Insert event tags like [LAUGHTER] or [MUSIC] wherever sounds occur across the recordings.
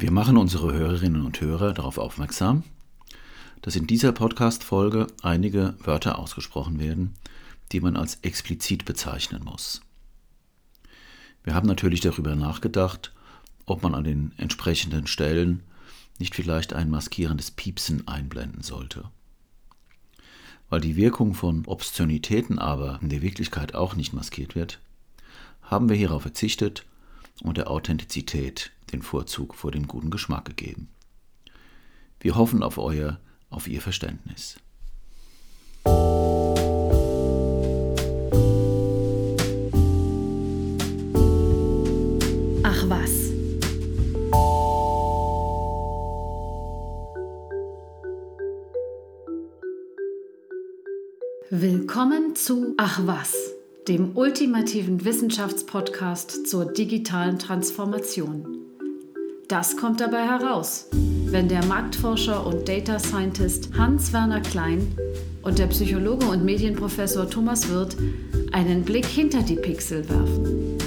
Wir machen unsere Hörerinnen und Hörer darauf aufmerksam, dass in dieser Podcast-Folge einige Wörter ausgesprochen werden, die man als explizit bezeichnen muss. Wir haben natürlich darüber nachgedacht, ob man an den entsprechenden Stellen nicht vielleicht ein maskierendes Piepsen einblenden sollte. Weil die Wirkung von Obszönitäten aber in der Wirklichkeit auch nicht maskiert wird, haben wir hierauf verzichtet und der Authentizität den Vorzug vor dem guten Geschmack gegeben. Wir hoffen auf euer, auf Ihr Verständnis. Ach was. Willkommen zu Ach was, dem ultimativen Wissenschaftspodcast zur digitalen Transformation. Das kommt dabei heraus, wenn der Marktforscher und Data Scientist Hans-Werner Klein und der Psychologe und Medienprofessor Thomas Wirth einen Blick hinter die Pixel werfen.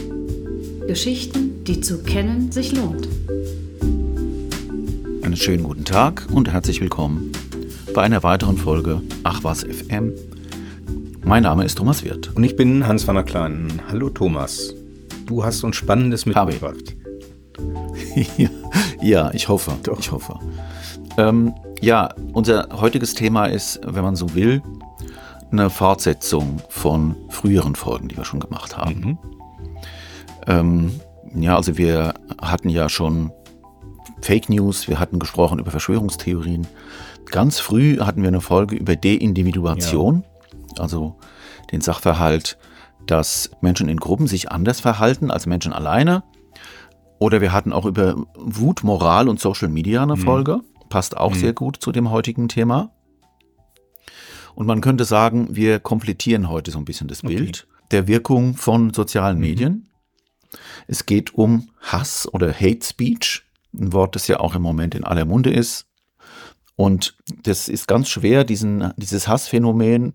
Geschichten, die zu kennen sich lohnt. Einen schönen guten Tag und herzlich willkommen bei einer weiteren Folge Ach was FM. Mein Name ist Thomas Wirth. Und ich bin Hans-Werner Klein. Hallo Thomas. Du hast uns Spannendes mitgebracht. [LAUGHS] ja, ich hoffe. Doch. Ich hoffe. Ähm, ja, unser heutiges Thema ist, wenn man so will, eine Fortsetzung von früheren Folgen, die wir schon gemacht haben. Mhm. Ähm, ja, also wir hatten ja schon Fake News, wir hatten gesprochen über Verschwörungstheorien. Ganz früh hatten wir eine Folge über Deindividuation, ja. also den Sachverhalt, dass Menschen in Gruppen sich anders verhalten als Menschen alleine. Oder wir hatten auch über Wut, Moral und Social Media eine mhm. Folge. Passt auch mhm. sehr gut zu dem heutigen Thema. Und man könnte sagen, wir komplettieren heute so ein bisschen das okay. Bild der Wirkung von sozialen mhm. Medien. Es geht um Hass oder Hate Speech, ein Wort, das ja auch im Moment in aller Munde ist. Und das ist ganz schwer, diesen, dieses Hassphänomen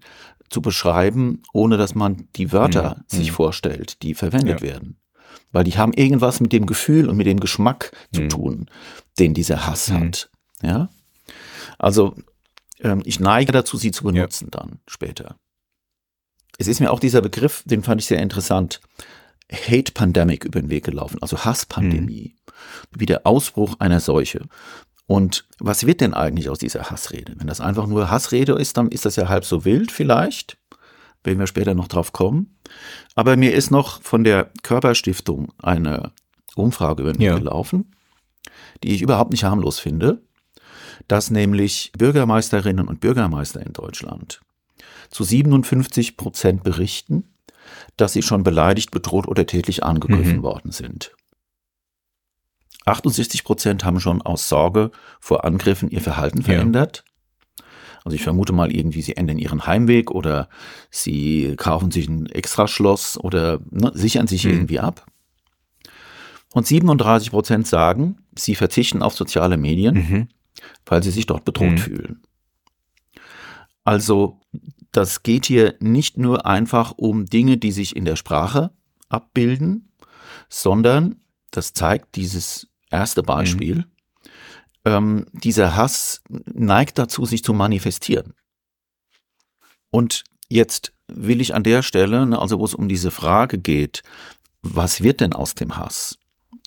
zu beschreiben, ohne dass man die Wörter mhm. sich mhm. vorstellt, die verwendet ja. werden weil die haben irgendwas mit dem Gefühl und mit dem Geschmack zu mhm. tun, den dieser Hass mhm. hat. Ja, also ähm, ich neige dazu, sie zu benutzen ja. dann später. Es ist mir auch dieser Begriff, den fand ich sehr interessant, Hate Pandemic über den Weg gelaufen, also Hasspandemie, mhm. wie der Ausbruch einer Seuche. Und was wird denn eigentlich aus dieser Hassrede? Wenn das einfach nur Hassrede ist, dann ist das ja halb so wild vielleicht werden wir später noch drauf kommen. Aber mir ist noch von der Körperstiftung eine Umfrage über ja. gelaufen, die ich überhaupt nicht harmlos finde, dass nämlich Bürgermeisterinnen und Bürgermeister in Deutschland zu 57 Prozent berichten, dass sie schon beleidigt, bedroht oder tätlich angegriffen mhm. worden sind. 68 Prozent haben schon aus Sorge vor Angriffen ihr Verhalten verändert. Also ich vermute mal irgendwie, sie ändern ihren Heimweg oder sie kaufen sich ein Extraschloss oder ne, sichern sich mhm. irgendwie ab. Und 37 Prozent sagen, sie verzichten auf soziale Medien, mhm. weil sie sich dort bedroht mhm. fühlen. Also das geht hier nicht nur einfach um Dinge, die sich in der Sprache abbilden, sondern das zeigt dieses erste Beispiel, mhm ähm, dieser Hass neigt dazu, sich zu manifestieren. Und jetzt will ich an der Stelle, ne, also wo es um diese Frage geht, was wird denn aus dem Hass?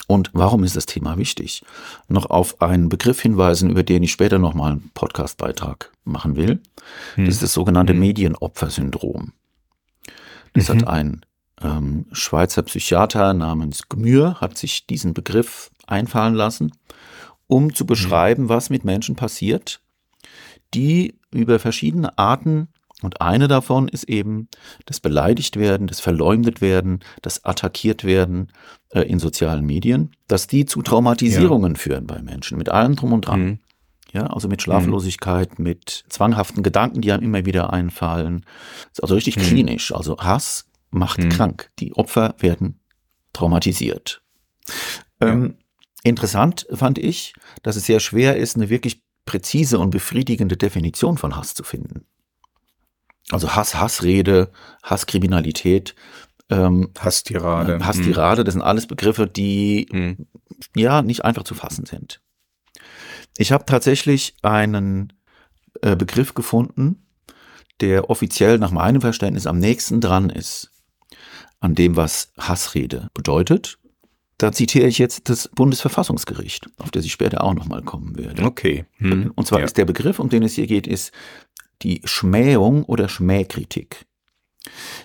Und warum ist das Thema wichtig? Noch auf einen Begriff hinweisen, über den ich später nochmal einen Podcastbeitrag machen will. Hm. Das ist das sogenannte hm. Medienopfersyndrom. Das mhm. hat ein ähm, Schweizer Psychiater namens Gmür, hat sich diesen Begriff einfallen lassen um zu mhm. beschreiben, was mit Menschen passiert, die über verschiedene Arten und eine davon ist eben das beleidigt werden, das verleumdet werden, das attackiert werden äh, in sozialen Medien, dass die zu Traumatisierungen ja. führen bei Menschen, mit allem drum und dran. Mhm. Ja, also mit Schlaflosigkeit, mhm. mit zwanghaften Gedanken, die einem immer wieder einfallen. Also richtig mhm. klinisch. Also Hass macht mhm. krank. Die Opfer werden traumatisiert. Ähm, Interessant fand ich, dass es sehr schwer ist, eine wirklich präzise und befriedigende Definition von Hass zu finden. Also Hass, Hassrede, Hasskriminalität ähm, Hasstirade. Hasstirade, das sind alles Begriffe, die hm. ja nicht einfach zu fassen sind. Ich habe tatsächlich einen äh, Begriff gefunden, der offiziell nach meinem Verständnis am nächsten dran ist an dem, was Hassrede bedeutet. Da zitiere ich jetzt das Bundesverfassungsgericht, auf das ich später auch nochmal kommen werde. Okay. Hm. Und zwar ja. ist der Begriff, um den es hier geht, ist die Schmähung oder Schmähkritik.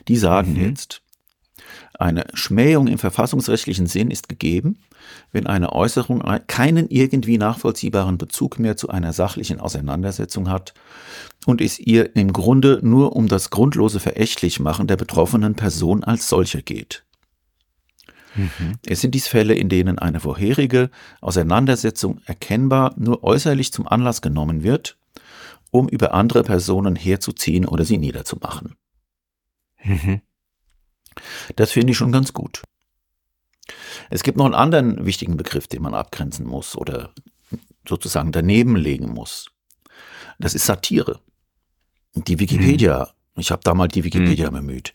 Die sagen mhm. jetzt, eine Schmähung im verfassungsrechtlichen Sinn ist gegeben, wenn eine Äußerung keinen irgendwie nachvollziehbaren Bezug mehr zu einer sachlichen Auseinandersetzung hat und es ihr im Grunde nur um das grundlose Verächtlichmachen der betroffenen Person als solcher geht. Mhm. Es sind dies Fälle, in denen eine vorherige Auseinandersetzung erkennbar nur äußerlich zum Anlass genommen wird, um über andere Personen herzuziehen oder sie niederzumachen. Mhm. Das finde ich schon ganz gut. Es gibt noch einen anderen wichtigen Begriff, den man abgrenzen muss oder sozusagen daneben legen muss. Das ist Satire. Die Wikipedia, hm. ich habe da mal die Wikipedia hm. bemüht,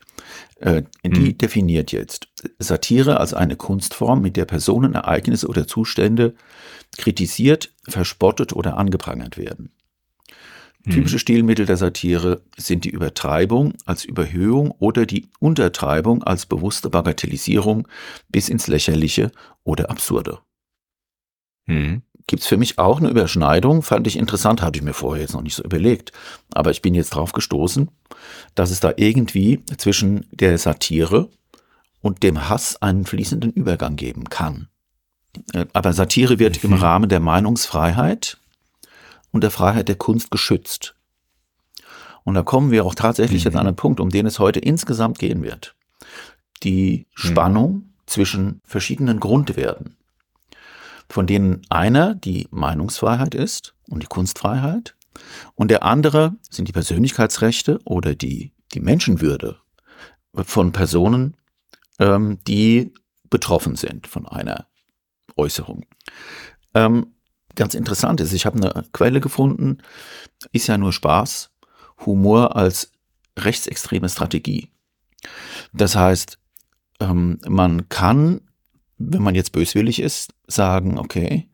äh, die hm. definiert jetzt Satire als eine Kunstform, mit der Personen, Ereignisse oder Zustände kritisiert, verspottet oder angeprangert werden. Typische Stilmittel der Satire sind die Übertreibung als Überhöhung oder die Untertreibung als bewusste Bagatellisierung bis ins Lächerliche oder Absurde. Mhm. Gibt es für mich auch eine Überschneidung, fand ich interessant, hatte ich mir vorher jetzt noch nicht so überlegt. Aber ich bin jetzt drauf gestoßen, dass es da irgendwie zwischen der Satire und dem Hass einen fließenden Übergang geben kann. Äh, aber Satire wird mhm. im Rahmen der Meinungsfreiheit und der Freiheit der Kunst geschützt. Und da kommen wir auch tatsächlich mhm. jetzt an einen Punkt, um den es heute insgesamt gehen wird. Die mhm. Spannung mhm. zwischen verschiedenen Grundwerten, von denen einer die Meinungsfreiheit ist und die Kunstfreiheit und der andere sind die Persönlichkeitsrechte oder die, die Menschenwürde von Personen, ähm, die betroffen sind von einer Äußerung. Ähm, ganz interessant ist, ich habe eine Quelle gefunden, ist ja nur Spaß, Humor als rechtsextreme Strategie. Das heißt, ähm, man kann, wenn man jetzt böswillig ist, sagen, okay,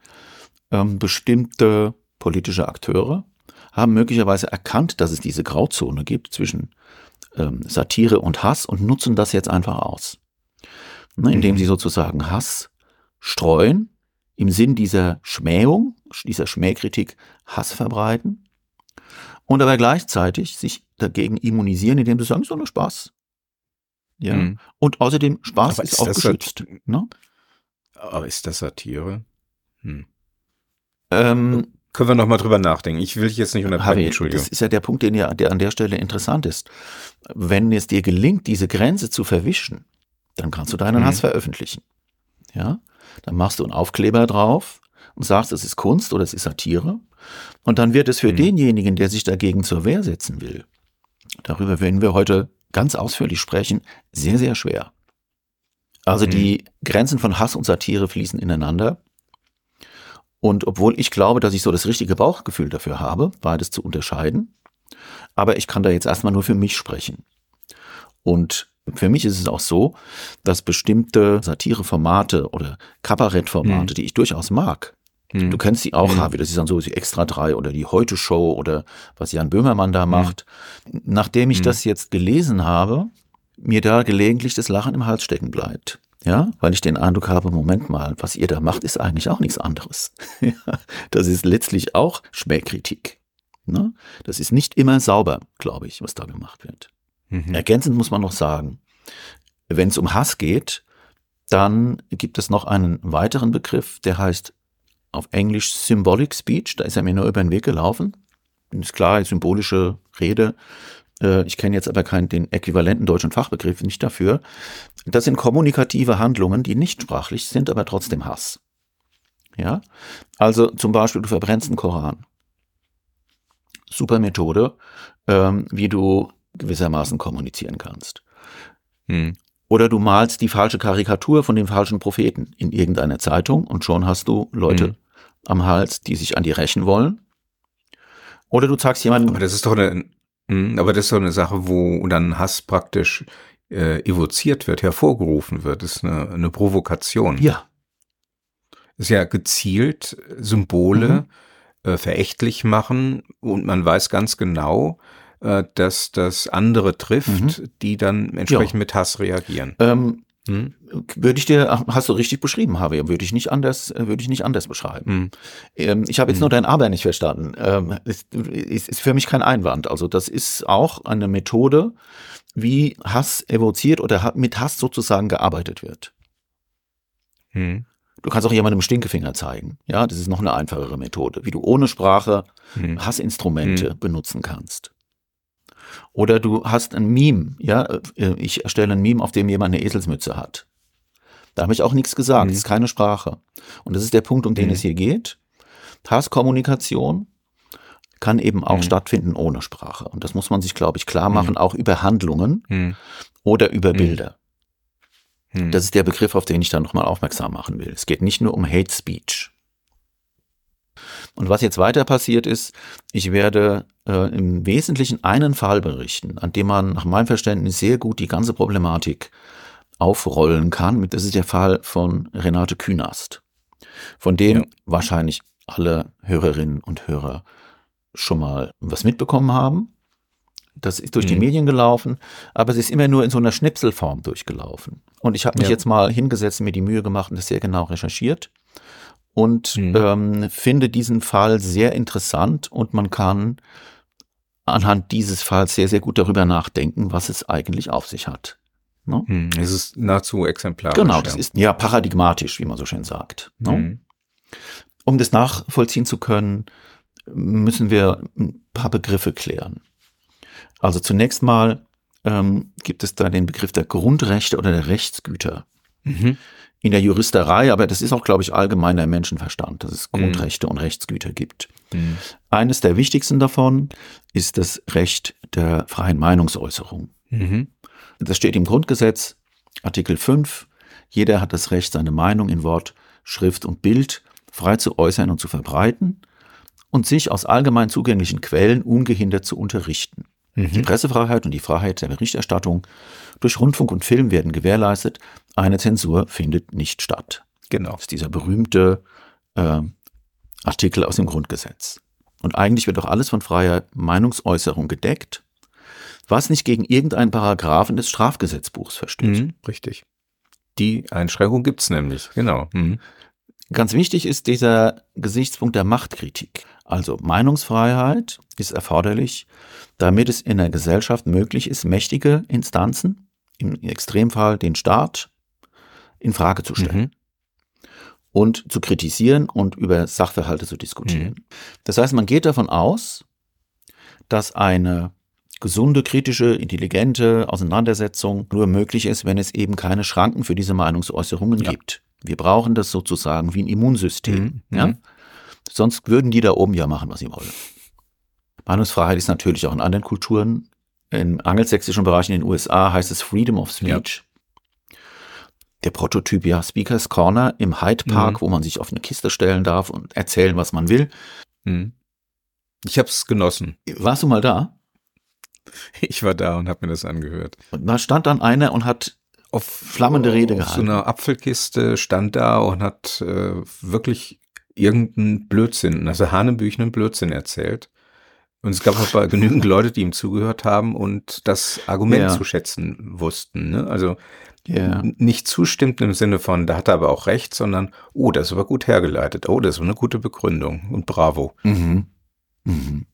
ähm, bestimmte politische Akteure haben möglicherweise erkannt, dass es diese Grauzone gibt zwischen ähm, Satire und Hass und nutzen das jetzt einfach aus. Ne, indem mhm. sie sozusagen Hass streuen im Sinn dieser Schmähung, dieser Schmähkritik Hass verbreiten und aber gleichzeitig sich dagegen immunisieren, indem sie sagen, so nur Spaß. Ja. Mhm. Und außerdem Spaß ist, ist, auch geschützt. Ne? Aber ist das Satire? Hm. Ähm, Können wir noch mal drüber nachdenken. Ich will dich jetzt nicht unterbrechen, Entschuldigung. Das ist ja der Punkt, den ja, der an der Stelle interessant ist. Wenn es dir gelingt, diese Grenze zu verwischen, dann kannst du deinen mhm. Hass veröffentlichen. Ja? Dann machst du einen Aufkleber drauf und sagst, es ist Kunst oder es ist Satire. Und dann wird es für mhm. denjenigen, der sich dagegen zur Wehr setzen will, darüber werden wir heute ganz ausführlich sprechen, sehr, sehr schwer. Also mhm. die Grenzen von Hass und Satire fließen ineinander. Und obwohl ich glaube, dass ich so das richtige Bauchgefühl dafür habe, beides zu unterscheiden, aber ich kann da jetzt erstmal nur für mich sprechen. Und für mich ist es auch so, dass bestimmte Satireformate oder Kabarettformate, mhm. die ich durchaus mag, mhm. du kennst die auch, mhm. Harvey, das ist dann so die Extra 3 oder die Heute Show oder was Jan Böhmermann da mhm. macht. Nachdem ich mhm. das jetzt gelesen habe, mir da gelegentlich das Lachen im Hals stecken bleibt. Ja, weil ich den Eindruck habe, Moment mal, was ihr da macht, ist eigentlich auch nichts anderes. [LAUGHS] das ist letztlich auch Schmähkritik. Ne? Das ist nicht immer sauber, glaube ich, was da gemacht wird. Mhm. Ergänzend muss man noch sagen, wenn es um Hass geht, dann gibt es noch einen weiteren Begriff, der heißt auf Englisch Symbolic Speech. Da ist er mir nur über den Weg gelaufen. Ist klar, symbolische Rede. Äh, ich kenne jetzt aber keinen den äquivalenten deutschen Fachbegriff nicht dafür. Das sind kommunikative Handlungen, die nicht sprachlich sind, aber trotzdem Hass. Ja, also zum Beispiel du verbrennst einen Koran. Super Methode, ähm, wie du gewissermaßen kommunizieren kannst. Hm. Oder du malst die falsche Karikatur von dem falschen Propheten in irgendeiner Zeitung und schon hast du Leute hm. am Hals, die sich an dir rächen wollen. Oder du zeigst jemanden. Aber das ist doch eine, aber das ist doch eine Sache, wo dann Hass praktisch äh, evoziert wird, hervorgerufen wird, ist eine, eine Provokation. Ja. Ist ja gezielt Symbole mhm. äh, verächtlich machen und man weiß ganz genau, äh, dass das andere trifft, mhm. die dann entsprechend ja. mit Hass reagieren. Ähm, hm? Würde ich dir, hast du richtig beschrieben, habe würde ich nicht anders, würde ich nicht anders beschreiben. Hm. Ähm, ich habe jetzt hm. nur dein Aber nicht verstanden. Ähm, ist, ist, ist für mich kein Einwand. Also das ist auch eine Methode, wie Hass evoziert oder mit Hass sozusagen gearbeitet wird. Hm. Du kannst auch jemandem Stinkefinger zeigen. Ja, das ist noch eine einfachere Methode, wie du ohne Sprache hm. Hassinstrumente hm. benutzen kannst. Oder du hast ein Meme, ja, ich erstelle ein Meme, auf dem jemand eine Eselsmütze hat. Da habe ich auch nichts gesagt, mhm. das ist keine Sprache. Und das ist der Punkt, um den mhm. es hier geht. Hasskommunikation kann eben auch mhm. stattfinden ohne Sprache. Und das muss man sich, glaube ich, klar machen, mhm. auch über Handlungen mhm. oder über. Bilder. Das ist der Begriff, auf den ich dann nochmal aufmerksam machen will. Es geht nicht nur um Hate Speech. Und was jetzt weiter passiert ist, ich werde äh, im Wesentlichen einen Fall berichten, an dem man nach meinem Verständnis sehr gut die ganze Problematik aufrollen kann. Das ist der Fall von Renate Künast, von dem ja. wahrscheinlich alle Hörerinnen und Hörer schon mal was mitbekommen haben. Das ist durch mhm. die Medien gelaufen, aber es ist immer nur in so einer Schnipselform durchgelaufen. Und ich habe mich ja. jetzt mal hingesetzt, mir die Mühe gemacht und das sehr genau recherchiert und mhm. ähm, finde diesen Fall sehr interessant und man kann anhand dieses Falls sehr, sehr gut darüber nachdenken, was es eigentlich auf sich hat. Ne? Mhm. Es ist nahezu exemplarisch. Genau, das ja. ist ja paradigmatisch, wie man so schön sagt. Ne? Mhm. Um das nachvollziehen zu können, müssen wir ein paar Begriffe klären. Also zunächst mal ähm, gibt es da den Begriff der Grundrechte oder der Rechtsgüter. Mhm in der Juristerei, aber das ist auch, glaube ich, allgemeiner Menschenverstand, dass es mhm. Grundrechte mhm. und Rechtsgüter gibt. Mhm. Eines der wichtigsten davon ist das Recht der freien Meinungsäußerung. Mhm. Das steht im Grundgesetz, Artikel 5. Jeder hat das Recht, seine Meinung in Wort, Schrift und Bild frei zu äußern und zu verbreiten und sich aus allgemein zugänglichen Quellen ungehindert zu unterrichten. Mhm. Die Pressefreiheit und die Freiheit der Berichterstattung durch Rundfunk und Film werden gewährleistet. Eine Zensur findet nicht statt. Genau. Das ist dieser berühmte äh, Artikel aus dem Grundgesetz. Und eigentlich wird doch alles von freier Meinungsäußerung gedeckt, was nicht gegen irgendeinen Paragraphen des Strafgesetzbuchs verstößt. Mhm, richtig. Die Einschränkung gibt's nämlich, genau. Mhm. Ganz wichtig ist dieser Gesichtspunkt der Machtkritik. Also Meinungsfreiheit ist erforderlich, damit es in der Gesellschaft möglich ist, mächtige Instanzen, im Extremfall den Staat, in Frage zu stellen. Mhm. Und zu kritisieren und über Sachverhalte zu diskutieren. Mhm. Das heißt, man geht davon aus, dass eine gesunde, kritische, intelligente Auseinandersetzung nur möglich ist, wenn es eben keine Schranken für diese Meinungsäußerungen ja. gibt. Wir brauchen das sozusagen wie ein Immunsystem. Mhm. Ja? Mhm. Sonst würden die da oben ja machen, was sie wollen. Meinungsfreiheit ist natürlich auch in anderen Kulturen. Im angelsächsischen Bereich in den USA heißt es Freedom of Speech. Ja. Der Prototyp, ja, Speakers Corner im Hyde Park, mhm. wo man sich auf eine Kiste stellen darf und erzählen, was man will. Mhm. Ich habe es genossen. Warst du mal da? Ich war da und habe mir das angehört. Und da stand dann einer und hat auf flammende Rede gehalten. So eine Apfelkiste stand da und hat äh, wirklich irgendeinen Blödsinn, also hanebüchenen Blödsinn erzählt. Und es gab aber genügend Leute, die ihm zugehört haben und das Argument ja. zu schätzen wussten. Ne? Also ja. nicht zustimmt im Sinne von, da hat er aber auch recht, sondern, oh, das ist aber gut hergeleitet. Oh, das ist eine gute Begründung und bravo. Mhm. Mhm.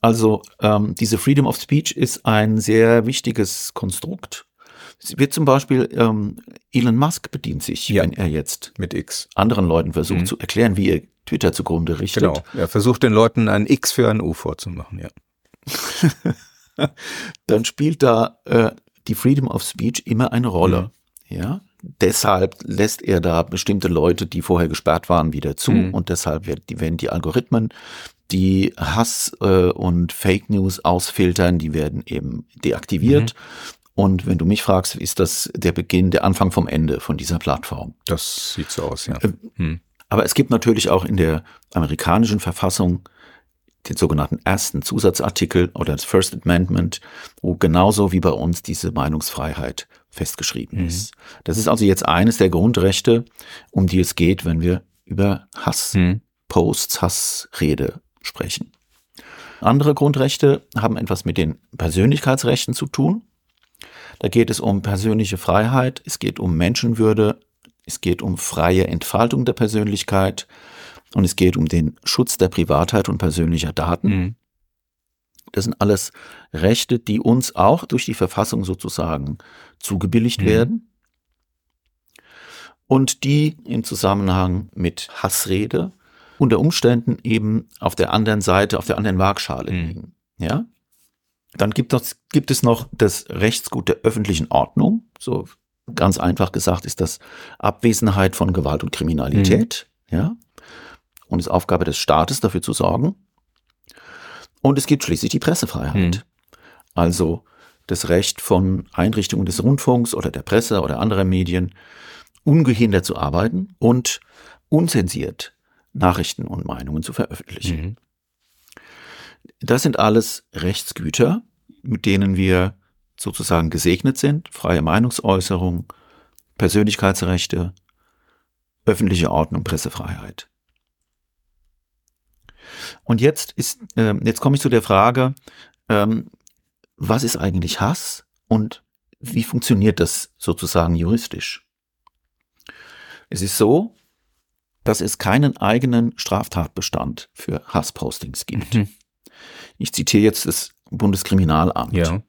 Also ähm, diese Freedom of Speech ist ein sehr wichtiges Konstrukt. Es wird zum Beispiel ähm, Elon Musk bedient sich, ja. wenn er jetzt mit X anderen Leuten versucht mhm. zu erklären, wie er Twitter zugrunde richtet. Genau. Er versucht den Leuten ein X für ein U vorzumachen, ja. [LAUGHS] Dann spielt da äh, die Freedom of Speech immer eine Rolle. Mhm. Ja. Deshalb lässt er da bestimmte Leute, die vorher gesperrt waren, wieder zu. Mhm. Und deshalb werden die, werden die Algorithmen, die Hass äh, und Fake News ausfiltern, die werden eben deaktiviert. Mhm. Und wenn du mich fragst, ist das der Beginn, der Anfang vom Ende von dieser Plattform? Das sieht so aus, ja. Äh, hm. Aber es gibt natürlich auch in der amerikanischen Verfassung den sogenannten ersten Zusatzartikel oder das First Amendment, wo genauso wie bei uns diese Meinungsfreiheit festgeschrieben mhm. ist. Das ist also jetzt eines der Grundrechte, um die es geht, wenn wir über Hassposts, mhm. Hassrede sprechen. Andere Grundrechte haben etwas mit den Persönlichkeitsrechten zu tun. Da geht es um persönliche Freiheit, es geht um Menschenwürde, es geht um freie Entfaltung der Persönlichkeit und es geht um den Schutz der Privatheit und persönlicher Daten. Mhm. Das sind alles Rechte, die uns auch durch die Verfassung sozusagen zugebilligt mhm. werden und die im Zusammenhang mit Hassrede unter Umständen eben auf der anderen Seite, auf der anderen Waagschale mhm. liegen. Ja? Dann gibt es, gibt es noch das Rechtsgut der öffentlichen Ordnung. So ganz einfach gesagt ist das Abwesenheit von Gewalt und Kriminalität. Mhm. Ja? Und es ist Aufgabe des Staates, dafür zu sorgen. Und es gibt schließlich die Pressefreiheit. Mhm. Also das Recht von Einrichtungen des Rundfunks oder der Presse oder anderer Medien, ungehindert zu arbeiten und unzensiert Nachrichten und Meinungen zu veröffentlichen. Mhm. Das sind alles Rechtsgüter, mit denen wir sozusagen gesegnet sind. Freie Meinungsäußerung, Persönlichkeitsrechte, öffentliche Ordnung, Pressefreiheit. Und jetzt ist, äh, jetzt komme ich zu der Frage, ähm, was ist eigentlich Hass und wie funktioniert das sozusagen juristisch? Es ist so, dass es keinen eigenen Straftatbestand für Hasspostings gibt. Mhm. Ich zitiere jetzt das Bundeskriminalamt. Ja.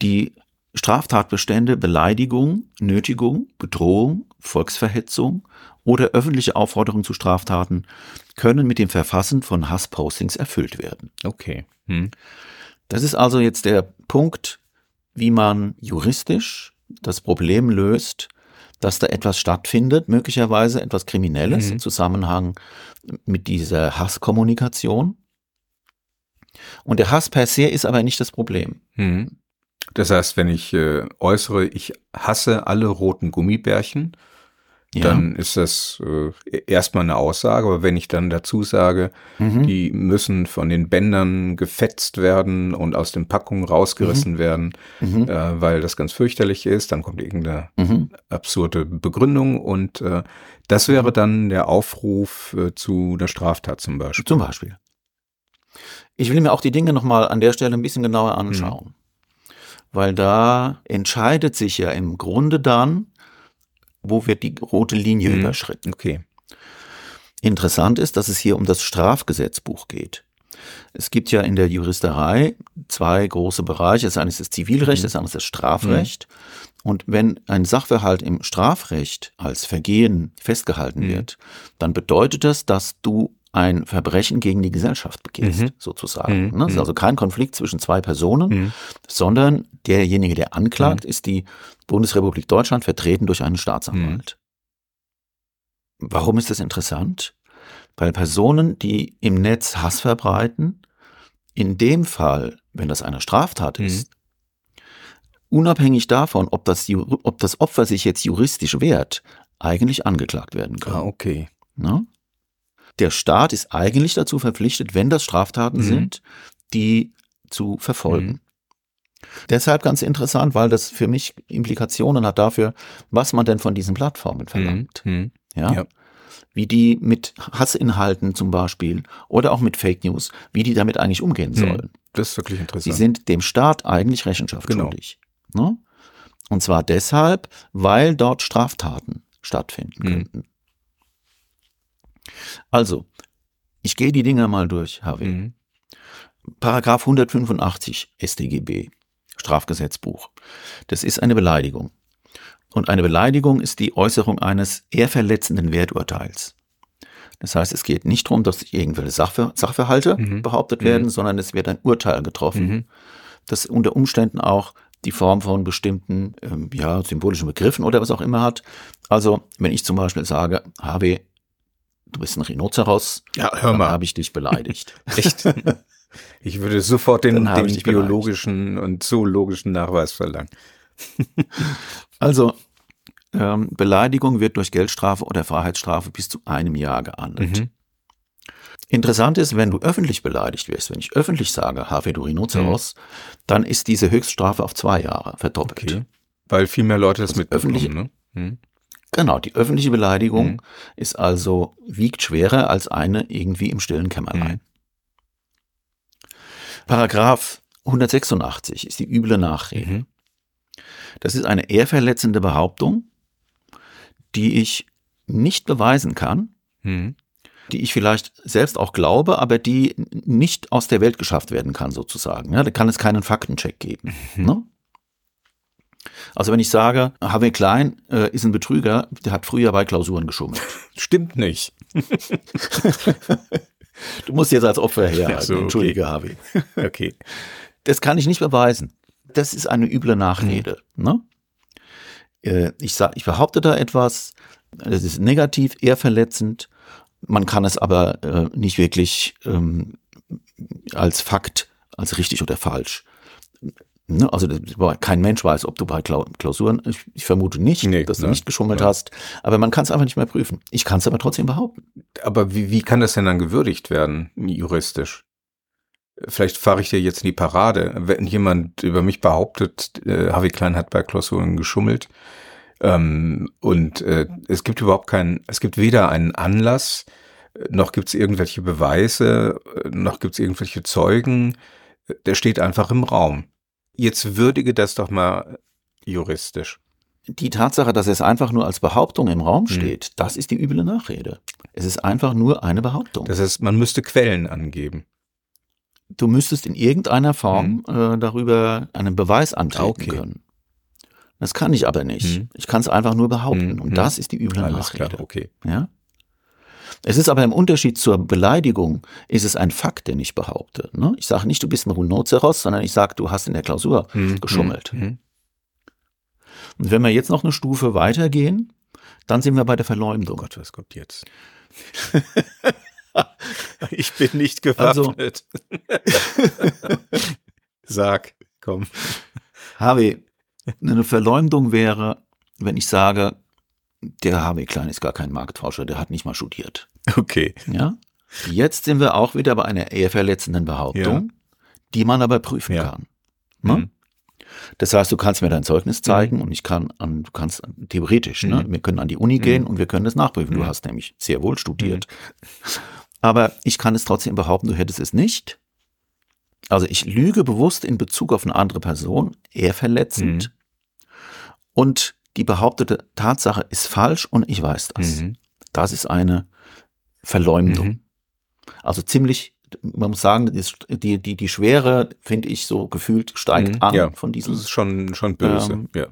Die Straftatbestände Beleidigung, Nötigung, Bedrohung, Volksverhetzung oder öffentliche Aufforderung zu Straftaten können mit dem Verfassen von Hasspostings erfüllt werden. Okay. Hm. Das ist also jetzt der Punkt, wie man juristisch das Problem löst, dass da etwas stattfindet, möglicherweise etwas Kriminelles mhm. im Zusammenhang mit dieser Hasskommunikation. Und der Hass per se ist aber nicht das Problem. Mhm. Das heißt, wenn ich äh, äußere, ich hasse alle roten Gummibärchen, ja. dann ist das äh, erstmal eine Aussage. Aber wenn ich dann dazu sage, mhm. die müssen von den Bändern gefetzt werden und aus den Packungen rausgerissen mhm. werden, mhm. Äh, weil das ganz fürchterlich ist, dann kommt irgendeine mhm. absurde Begründung und äh, das wäre mhm. dann der Aufruf äh, zu einer Straftat zum Beispiel. Zum Beispiel. Ich will mir auch die Dinge nochmal an der Stelle ein bisschen genauer anschauen. Mhm. Weil da entscheidet sich ja im Grunde dann, wo wird die rote Linie mhm. überschritten. Okay. Interessant ist, dass es hier um das Strafgesetzbuch geht. Es gibt ja in der Juristerei zwei große Bereiche. Das eine ist das Zivilrecht, mhm. das andere ist das Strafrecht. Mhm. Und wenn ein Sachverhalt im Strafrecht als Vergehen festgehalten mhm. wird, dann bedeutet das, dass du ein Verbrechen gegen die Gesellschaft begehst, mhm. sozusagen. Mhm. Das ist mhm. also kein Konflikt zwischen zwei Personen, mhm. sondern derjenige, der anklagt, mhm. ist die Bundesrepublik Deutschland vertreten durch einen Staatsanwalt. Mhm. Warum ist das interessant? Weil Personen, die im Netz Hass verbreiten, in dem Fall, wenn das eine Straftat ist, unabhängig davon, ob das, ob das Opfer sich jetzt juristisch wehrt, eigentlich angeklagt werden kann. Ah, okay. Na? Der Staat ist eigentlich dazu verpflichtet, wenn das Straftaten mhm. sind, die zu verfolgen. Mhm. Deshalb ganz interessant, weil das für mich Implikationen hat dafür, was man denn von diesen Plattformen verlangt. Mhm. mhm. Ja? ja? Wie die mit Hassinhalten zum Beispiel oder auch mit Fake News, wie die damit eigentlich umgehen mhm. sollen. Das ist wirklich interessant. Sie sind dem Staat eigentlich Rechenschaft genau. schuldig. Ne? Und zwar deshalb, weil dort Straftaten stattfinden mhm. könnten. Also, ich gehe die Dinger mal durch, Harvey. Mhm. Paragraph 185 StGB, Strafgesetzbuch. Das ist eine Beleidigung. Und eine Beleidigung ist die Äußerung eines ehrverletzenden Werturteils. Das heißt, es geht nicht darum, dass irgendwelche Sachver Sachverhalte mhm. behauptet werden, mhm. sondern es wird ein Urteil getroffen, mhm. das unter Umständen auch die Form von bestimmten ähm, ja, symbolischen Begriffen oder was auch immer hat. Also, wenn ich zum Beispiel sage, HW, du bist ein Rhinoceros, ja, hör mal. habe ich dich beleidigt. [LAUGHS] Echt? [LAUGHS] Ich würde sofort den, den biologischen beleidigt. und zoologischen Nachweis verlangen. [LAUGHS] also, ähm, Beleidigung wird durch Geldstrafe oder Freiheitsstrafe bis zu einem Jahr geahndet. Mhm. Interessant ist, wenn du öffentlich beleidigt wirst, wenn ich öffentlich sage, Harvey du Rhinoceros, dann ist diese Höchststrafe auf zwei Jahre verdoppelt. Okay. Weil viel mehr Leute das Das mitbekommen, öffentliche- ne? Hm. Genau, die öffentliche Beleidigung Mhm. ist also, wiegt schwerer als eine irgendwie im stillen Kämmerlein. Paragraph 186 ist die üble Nachrede. Mhm. Das ist eine ehrverletzende Behauptung, die ich nicht beweisen kann, Mhm. die ich vielleicht selbst auch glaube, aber die nicht aus der Welt geschafft werden kann, sozusagen. Ja, da kann es keinen Faktencheck geben. Ne? Also wenn ich sage, Harvey Klein äh, ist ein Betrüger, der hat früher bei Klausuren geschummelt. [LAUGHS] Stimmt nicht. [LAUGHS] Du musst jetzt als Opfer. Ach so, okay. Entschuldige, Harvey. [LAUGHS] Okay. Das kann ich nicht beweisen. Das ist eine üble Nachrede. Ne? Äh, Ich, sag, ich behaupte da etwas, das ist negativ, eher verletzend. Man kann es aber äh, nicht wirklich ähm, als Fakt, als richtig oder falsch. Ne? Also kein Mensch weiß, ob du bei Klau- Klausuren, ich, ich vermute nicht, Nee, dass du ne? nicht geschummelt Ja. hast, aber man kann es einfach nicht mehr prüfen. Ich kann es aber trotzdem behaupten. Aber wie, wie kann das denn dann gewürdigt werden, juristisch? Vielleicht fahre ich dir jetzt in die Parade. Wenn jemand über mich behauptet, äh, Harvey Klein hat bei Klausuren geschummelt, ähm, und äh, es gibt überhaupt keinen, es gibt weder einen Anlass, noch gibt es irgendwelche Beweise, noch gibt es irgendwelche Zeugen, der steht einfach im Raum. Jetzt würdige das doch mal juristisch. Die Tatsache, dass es einfach nur als Behauptung im Raum Hm. steht, das ist die üble Nachrede. Es ist einfach nur eine Behauptung. Das heißt, man müsste Quellen angeben. du müsstest in irgendeiner Form äh, darüber einen Beweis antreten okay. können. Das kann ich aber nicht. Mhm. Ich kann es einfach nur behaupten. Mhm. Und das ist die üble Alles Nachrede. klar, okay. Ja? Es ist aber im Unterschied zur Beleidigung, ist es ein Fakt, den ich behaupte. Ne? Ich sage nicht, du bist ein Rhinoceros, sondern ich sage, du hast in der Klausur Mhm. geschummelt. Mhm. Und wenn wir jetzt noch eine Stufe weitergehen, dann sind wir bei der Oh Verleumdung. Gott, was kommt jetzt? [LAUGHS] ich bin nicht Also- gewappnet. [LAUGHS] Sag, komm. Harvey, eine Verleumdung wäre, wenn ich sage, der Harvey Klein ist gar kein Marktforscher, der hat nicht mal studiert. [LAUGHS] Okay. Ja? Jetzt sind wir auch wieder bei einer eher verletzenden Behauptung, die man aber prüfen Ja. kann. Ne? Mhm. Das heißt, du kannst mir dein Zeugnis zeigen und ich kann an, du kannst an- theoretisch, ne? Mhm. wir können an die Uni gehen und wir können das nachprüfen. Du Mhm. hast nämlich sehr wohl studiert. Aber ich kann es trotzdem behaupten, du hättest es nicht. Also ich lüge bewusst in Bezug auf eine andere Person, eher verletzend. Mhm. Und die behauptete Tatsache ist falsch und ich weiß das. Mhm. Das ist eine Verleumdung. Mhm. Also ziemlich, man muss sagen, die, die, die Schwere, finde ich, so gefühlt steigt Mhm. an Ja, von diesem. Das ist schon, schon böse. Ähm, ja.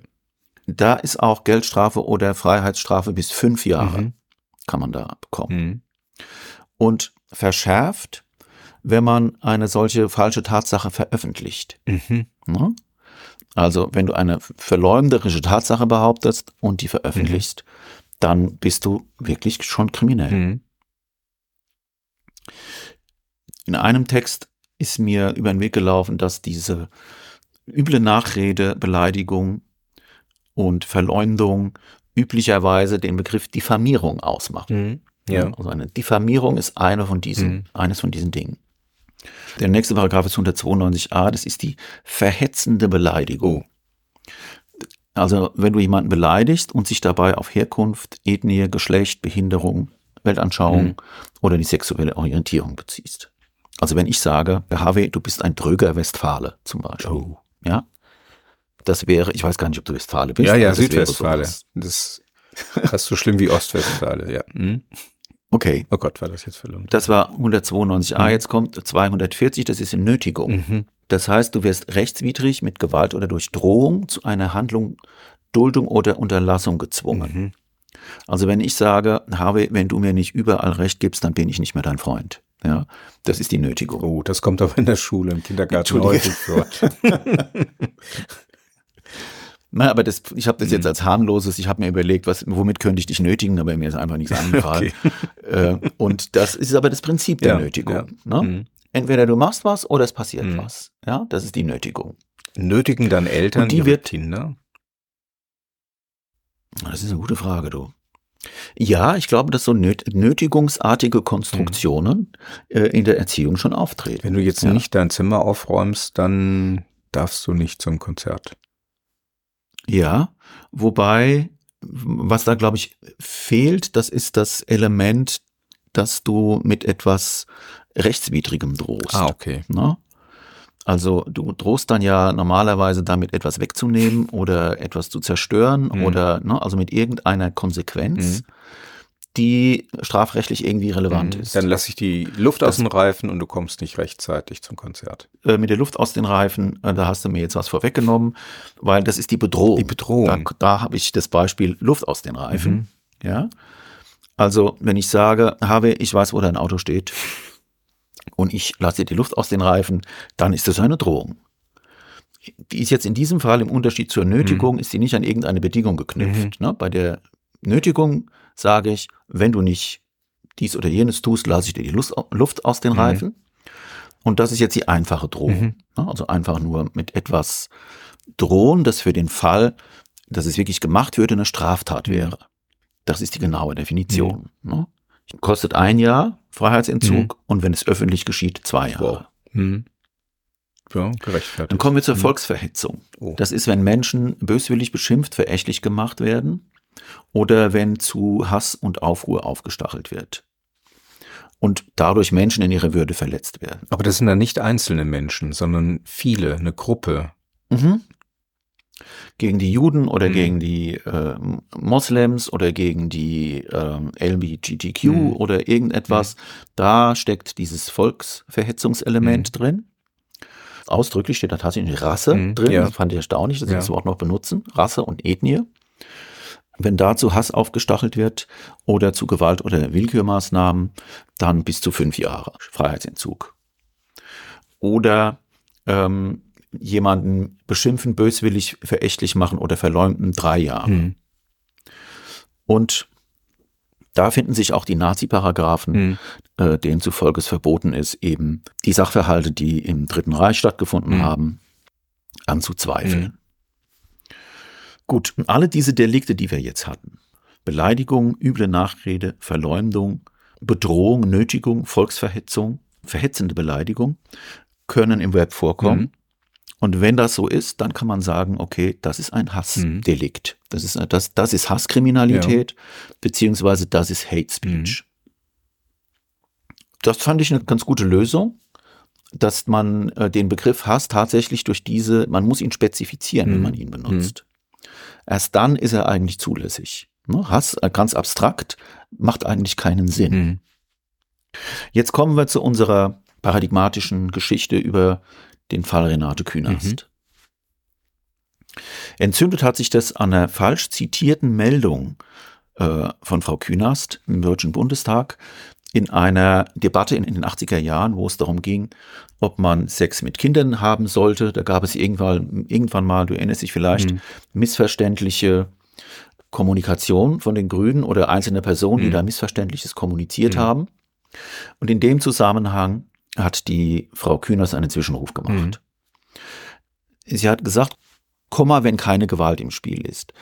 Da ist auch Geldstrafe oder Freiheitsstrafe bis fünf Jahre Mhm. kann man da bekommen. Mhm. Und verschärft, wenn man eine solche falsche Tatsache veröffentlicht. Mhm. Ne? Also wenn du eine verleumderische Tatsache behauptest und die veröffentlichst, dann bist du wirklich schon kriminell. Mhm. In einem Text ist mir über den Weg gelaufen, dass diese üble Nachrede, Beleidigung und Verleumdung üblicherweise den Begriff Diffamierung ausmachen. Mhm. Ja. Also eine Diffamierung ist eine von diesen, Mhm. eines von diesen Dingen. Der nächste Paragraph ist 192a, das ist die verhetzende Beleidigung. Also wenn du jemanden beleidigst und sich dabei auf Herkunft, Ethnie, Geschlecht, Behinderung, Weltanschauung Mhm. oder die sexuelle Orientierung beziehst. Also wenn ich sage, Harvey, du bist ein dröger Westfale zum Beispiel. Oh. Ja. Das wäre, ich weiß gar nicht, ob du Westfale bist. Ja, ja, Südwestfale. Das ist so schlimm wie Ostwestfale, ja. Mhm. Okay. Oh Gott, war das jetzt verloren. Das war 192a, jetzt kommt 240, das ist in Nötigung. Mhm. Das heißt, du wirst rechtswidrig mit Gewalt oder durch Drohung zu einer Handlung, Duldung oder Unterlassung gezwungen. Mhm. Also wenn ich sage, Harvey, wenn du mir nicht überall Recht gibst, dann bin ich nicht mehr dein Freund. Ja, das ist die Nötigung. Oh, das kommt aber in der Schule, im Kindergarten häufig vor. [LAUGHS] Na, aber das, ich habe Mhm. das jetzt als harmloses, ich habe mir überlegt, was, womit könnte ich dich nötigen, aber mir ist einfach nichts [LAUGHS] eingefallen. äh, und das ist aber das Prinzip der Ja, Nötigung. ja. Ne? Mhm. Entweder du machst was oder es passiert Mhm. was. Ja, das ist die Nötigung. Nötigen dann Eltern Und die ihre wird- Kinder? Das ist eine gute Frage, du. Ja, ich glaube, dass so nötigungsartige Konstruktionen mhm. äh, in der Erziehung schon auftreten. Wenn du jetzt ja. nicht dein Zimmer aufräumst, dann darfst du nicht zum Konzert. Ja, wobei, was da, glaube ich, fehlt, das ist das Element, dass du mit etwas Rechtswidrigem drohst. Ah, okay. Ne? Also du drohst dann ja normalerweise damit etwas wegzunehmen oder etwas zu zerstören mhm. oder ne, also mit irgendeiner Konsequenz, mhm. die strafrechtlich irgendwie relevant mhm. ist. Dann lasse ich die Luft das, aus den Reifen und du kommst nicht rechtzeitig zum Konzert. Äh, mit der Luft aus den Reifen, äh, da hast du mir jetzt was vorweggenommen, weil das ist die Bedrohung. Die Bedrohung. Da, da habe ich das Beispiel Luft aus den Reifen. Mhm. Ja. Also wenn ich sage, habe ich weiß, wo dein Auto steht und ich lasse die Luft aus den Reifen, dann ist das eine Drohung. Die ist jetzt in diesem Fall im Unterschied zur Nötigung, mhm. ist sie nicht an irgendeine Bedingung geknüpft. Mhm. Ne? Bei der Nötigung sage ich, wenn du nicht dies oder jenes tust, lasse ich dir die Luft aus den mhm. Reifen. Und das ist jetzt die einfache Drohung. Mhm. Ne? Also einfach nur mit etwas drohen, das für den Fall, dass es wirklich gemacht würde, eine Straftat mhm. wäre. Das ist die genaue Definition. Ne? Kostet ein Jahr Freiheitsentzug mhm. und wenn es öffentlich geschieht, zwei Jahre. Wow. Mhm. Ja, gerechtfertigt. Dann kommen wir zur. Volksverhetzung. Oh. Das ist, wenn Menschen böswillig beschimpft, verächtlich gemacht werden oder wenn zu Hass und Aufruhr aufgestachelt wird und dadurch Menschen in ihrer Würde verletzt werden. Aber das sind dann nicht einzelne Menschen, sondern viele, eine Gruppe. Mhm gegen die Juden oder mhm. gegen die äh, Moslems oder gegen die äh, LGBTQ mhm. oder irgendetwas, mhm. da steckt dieses Volksverhetzungselement mhm. drin. Ausdrücklich steht da tatsächlich Rasse mhm. drin. Ja. Das fand ich erstaunlich, dass sie ja. das Wort noch benutzen. Rasse und Ethnie. Wenn dazu Hass aufgestachelt wird oder zu Gewalt- oder Willkürmaßnahmen, dann bis zu fünf Jahre Freiheitsentzug. Oder ähm, jemanden beschimpfen, böswillig, verächtlich machen oder verleumden, drei Jahre. Mhm. Und da finden sich auch die Nazi-Paragraphen, mhm. äh, denen zufolge es verboten ist, eben die Sachverhalte, die im Dritten Reich stattgefunden mhm. haben, anzuzweifeln. Mhm. Gut, und alle diese Delikte, die wir jetzt hatten, Beleidigung, üble Nachrede, Verleumdung, Bedrohung, Nötigung, Volksverhetzung, verhetzende Beleidigung, können im Web vorkommen. Mhm. Und wenn das so ist, dann kann man sagen, okay, das ist ein Hassdelikt. Mhm. Das ist, das, das ist Hasskriminalität, ja. beziehungsweise das ist Hate Speech. Mhm. Das fand ich eine ganz gute Lösung, dass man äh, den Begriff Hass tatsächlich durch diese, man muss ihn spezifizieren, mhm. wenn man ihn benutzt. Erst dann ist er eigentlich zulässig. Ne? Hass, äh, ganz abstrakt, macht eigentlich keinen Sinn. Mhm. Jetzt kommen wir zu unserer paradigmatischen Geschichte über den Fall Renate Künast. Mhm. Entzündet hat sich das an einer falsch zitierten Meldung äh, von Frau Künast im Deutschen Bundestag in einer Debatte in, in, den 80er Jahren, wo es darum ging, ob man Sex mit Kindern haben sollte. Da gab es irgendwann, irgendwann mal, du erinnerst dich vielleicht, mhm. missverständliche Kommunikation von den Grünen oder einzelne Personen, mhm. die da Missverständliches kommuniziert mhm. haben. Und in dem Zusammenhang hat die Frau Kühners einen Zwischenruf gemacht. Mhm. Sie hat gesagt, Komma, wenn keine Gewalt im Spiel ist.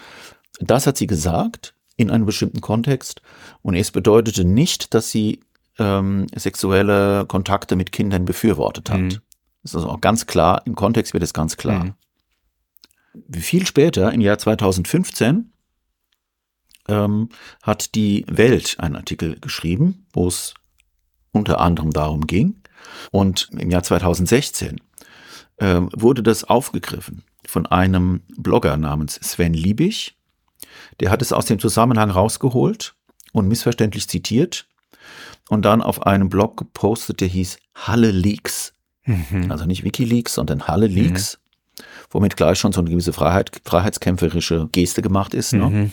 Das hat sie gesagt in einem bestimmten Kontext und es bedeutete nicht, dass sie ähm, sexuelle Kontakte mit Kindern befürwortet hat. Mhm. Das ist also auch ganz klar, im Kontext wird es ganz klar. Mhm. Viel später, im Jahr 2015, ähm, hat die Welt einen Artikel geschrieben, wo es unter anderem darum ging, und im Jahr 2016 äh, wurde das aufgegriffen von einem Blogger namens Sven Liebig. Der hat es aus dem Zusammenhang rausgeholt und missverständlich zitiert und dann auf einem Blog gepostet, der hieß Halle Leaks. Mhm. Also nicht Wikileaks, sondern Halle Leaks, mhm. womit gleich schon so eine gewisse Freiheit, freiheitskämpferische Geste gemacht ist. Ne?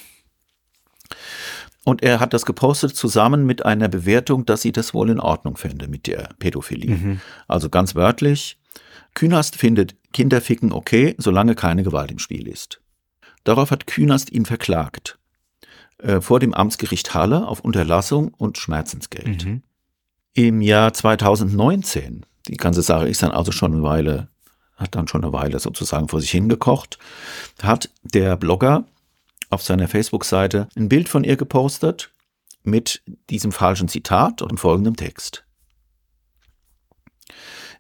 Und er hat das gepostet zusammen mit einer Bewertung, dass sie das wohl in Ordnung fände mit der Pädophilie. Mhm. Also ganz wörtlich, Künast findet Kinderficken okay, solange keine Gewalt im Spiel ist. Darauf hat Künast ihn verklagt. Äh, vor dem Amtsgericht Halle auf Unterlassung und Schmerzensgeld. Mhm. Im Jahr 2019, die ganze Sache ist dann also schon eine Weile, hat dann schon eine Weile sozusagen vor sich hingekocht, hat der Blogger auf seiner Facebook-Seite ein Bild von ihr gepostet mit diesem falschen Zitat und folgendem Text.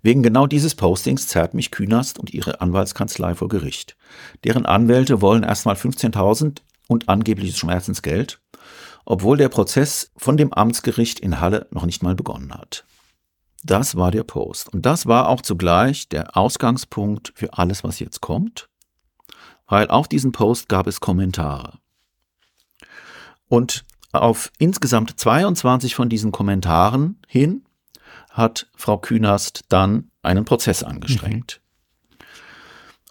Wegen genau dieses Postings zerrt mich Künast und ihre Anwaltskanzlei vor Gericht. Deren Anwälte wollen erstmal 15.000 und angebliches Schmerzensgeld, obwohl der Prozess von dem Amtsgericht in Halle noch nicht mal begonnen hat. Das war der Post. Und das war auch zugleich der Ausgangspunkt für alles, was jetzt kommt, weil auf diesen Post gab es Kommentare. Und auf insgesamt 22 von diesen Kommentaren hin hat Frau Künast dann einen Prozess angestrengt. Mhm.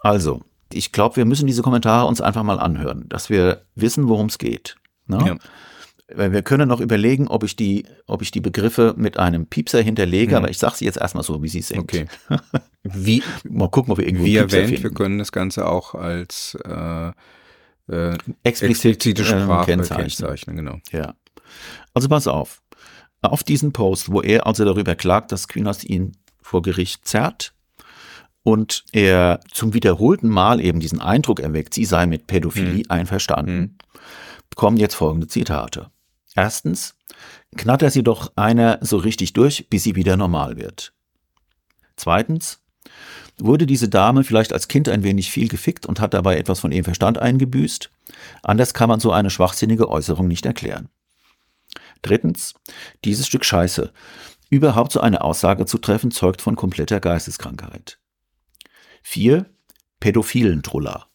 Also, ich glaube, wir müssen diese Kommentare uns einfach mal anhören, dass wir wissen, worum es geht. Ne? Ja. Wir können noch überlegen, ob ich die, ob ich die Begriffe mit einem Piepser hinterlege, mhm. aber ich sage sie jetzt erstmal so, wie sie sind. Okay. [LAUGHS] Wie, mal gucken, ob wir irgendwo Wie erwähnt, finden. wir können das Ganze auch als äh, äh, explizite äh, Sprache kennzeichnen. kennzeichnen. Genau. Ja. Also pass auf auf diesen Post, wo er also darüber klagt, dass Kühners ihn vor Gericht zerrt und er zum wiederholten Mal eben diesen Eindruck erweckt, sie sei mit Pädophilie hm. einverstanden, hm. kommen jetzt folgende Zitate. Erstens, knattert sie doch einer so richtig durch, bis sie wieder normal wird. Zweitens, wurde diese Dame vielleicht als Kind ein wenig viel gefickt und hat dabei etwas von ihrem Verstand eingebüßt? Anders kann man so eine schwachsinnige Äußerung nicht erklären. Drittens, dieses Stück Scheiße. Überhaupt so eine Aussage zu treffen, zeugt von kompletter Geisteskrankheit. Vier, Pädophilen Truller.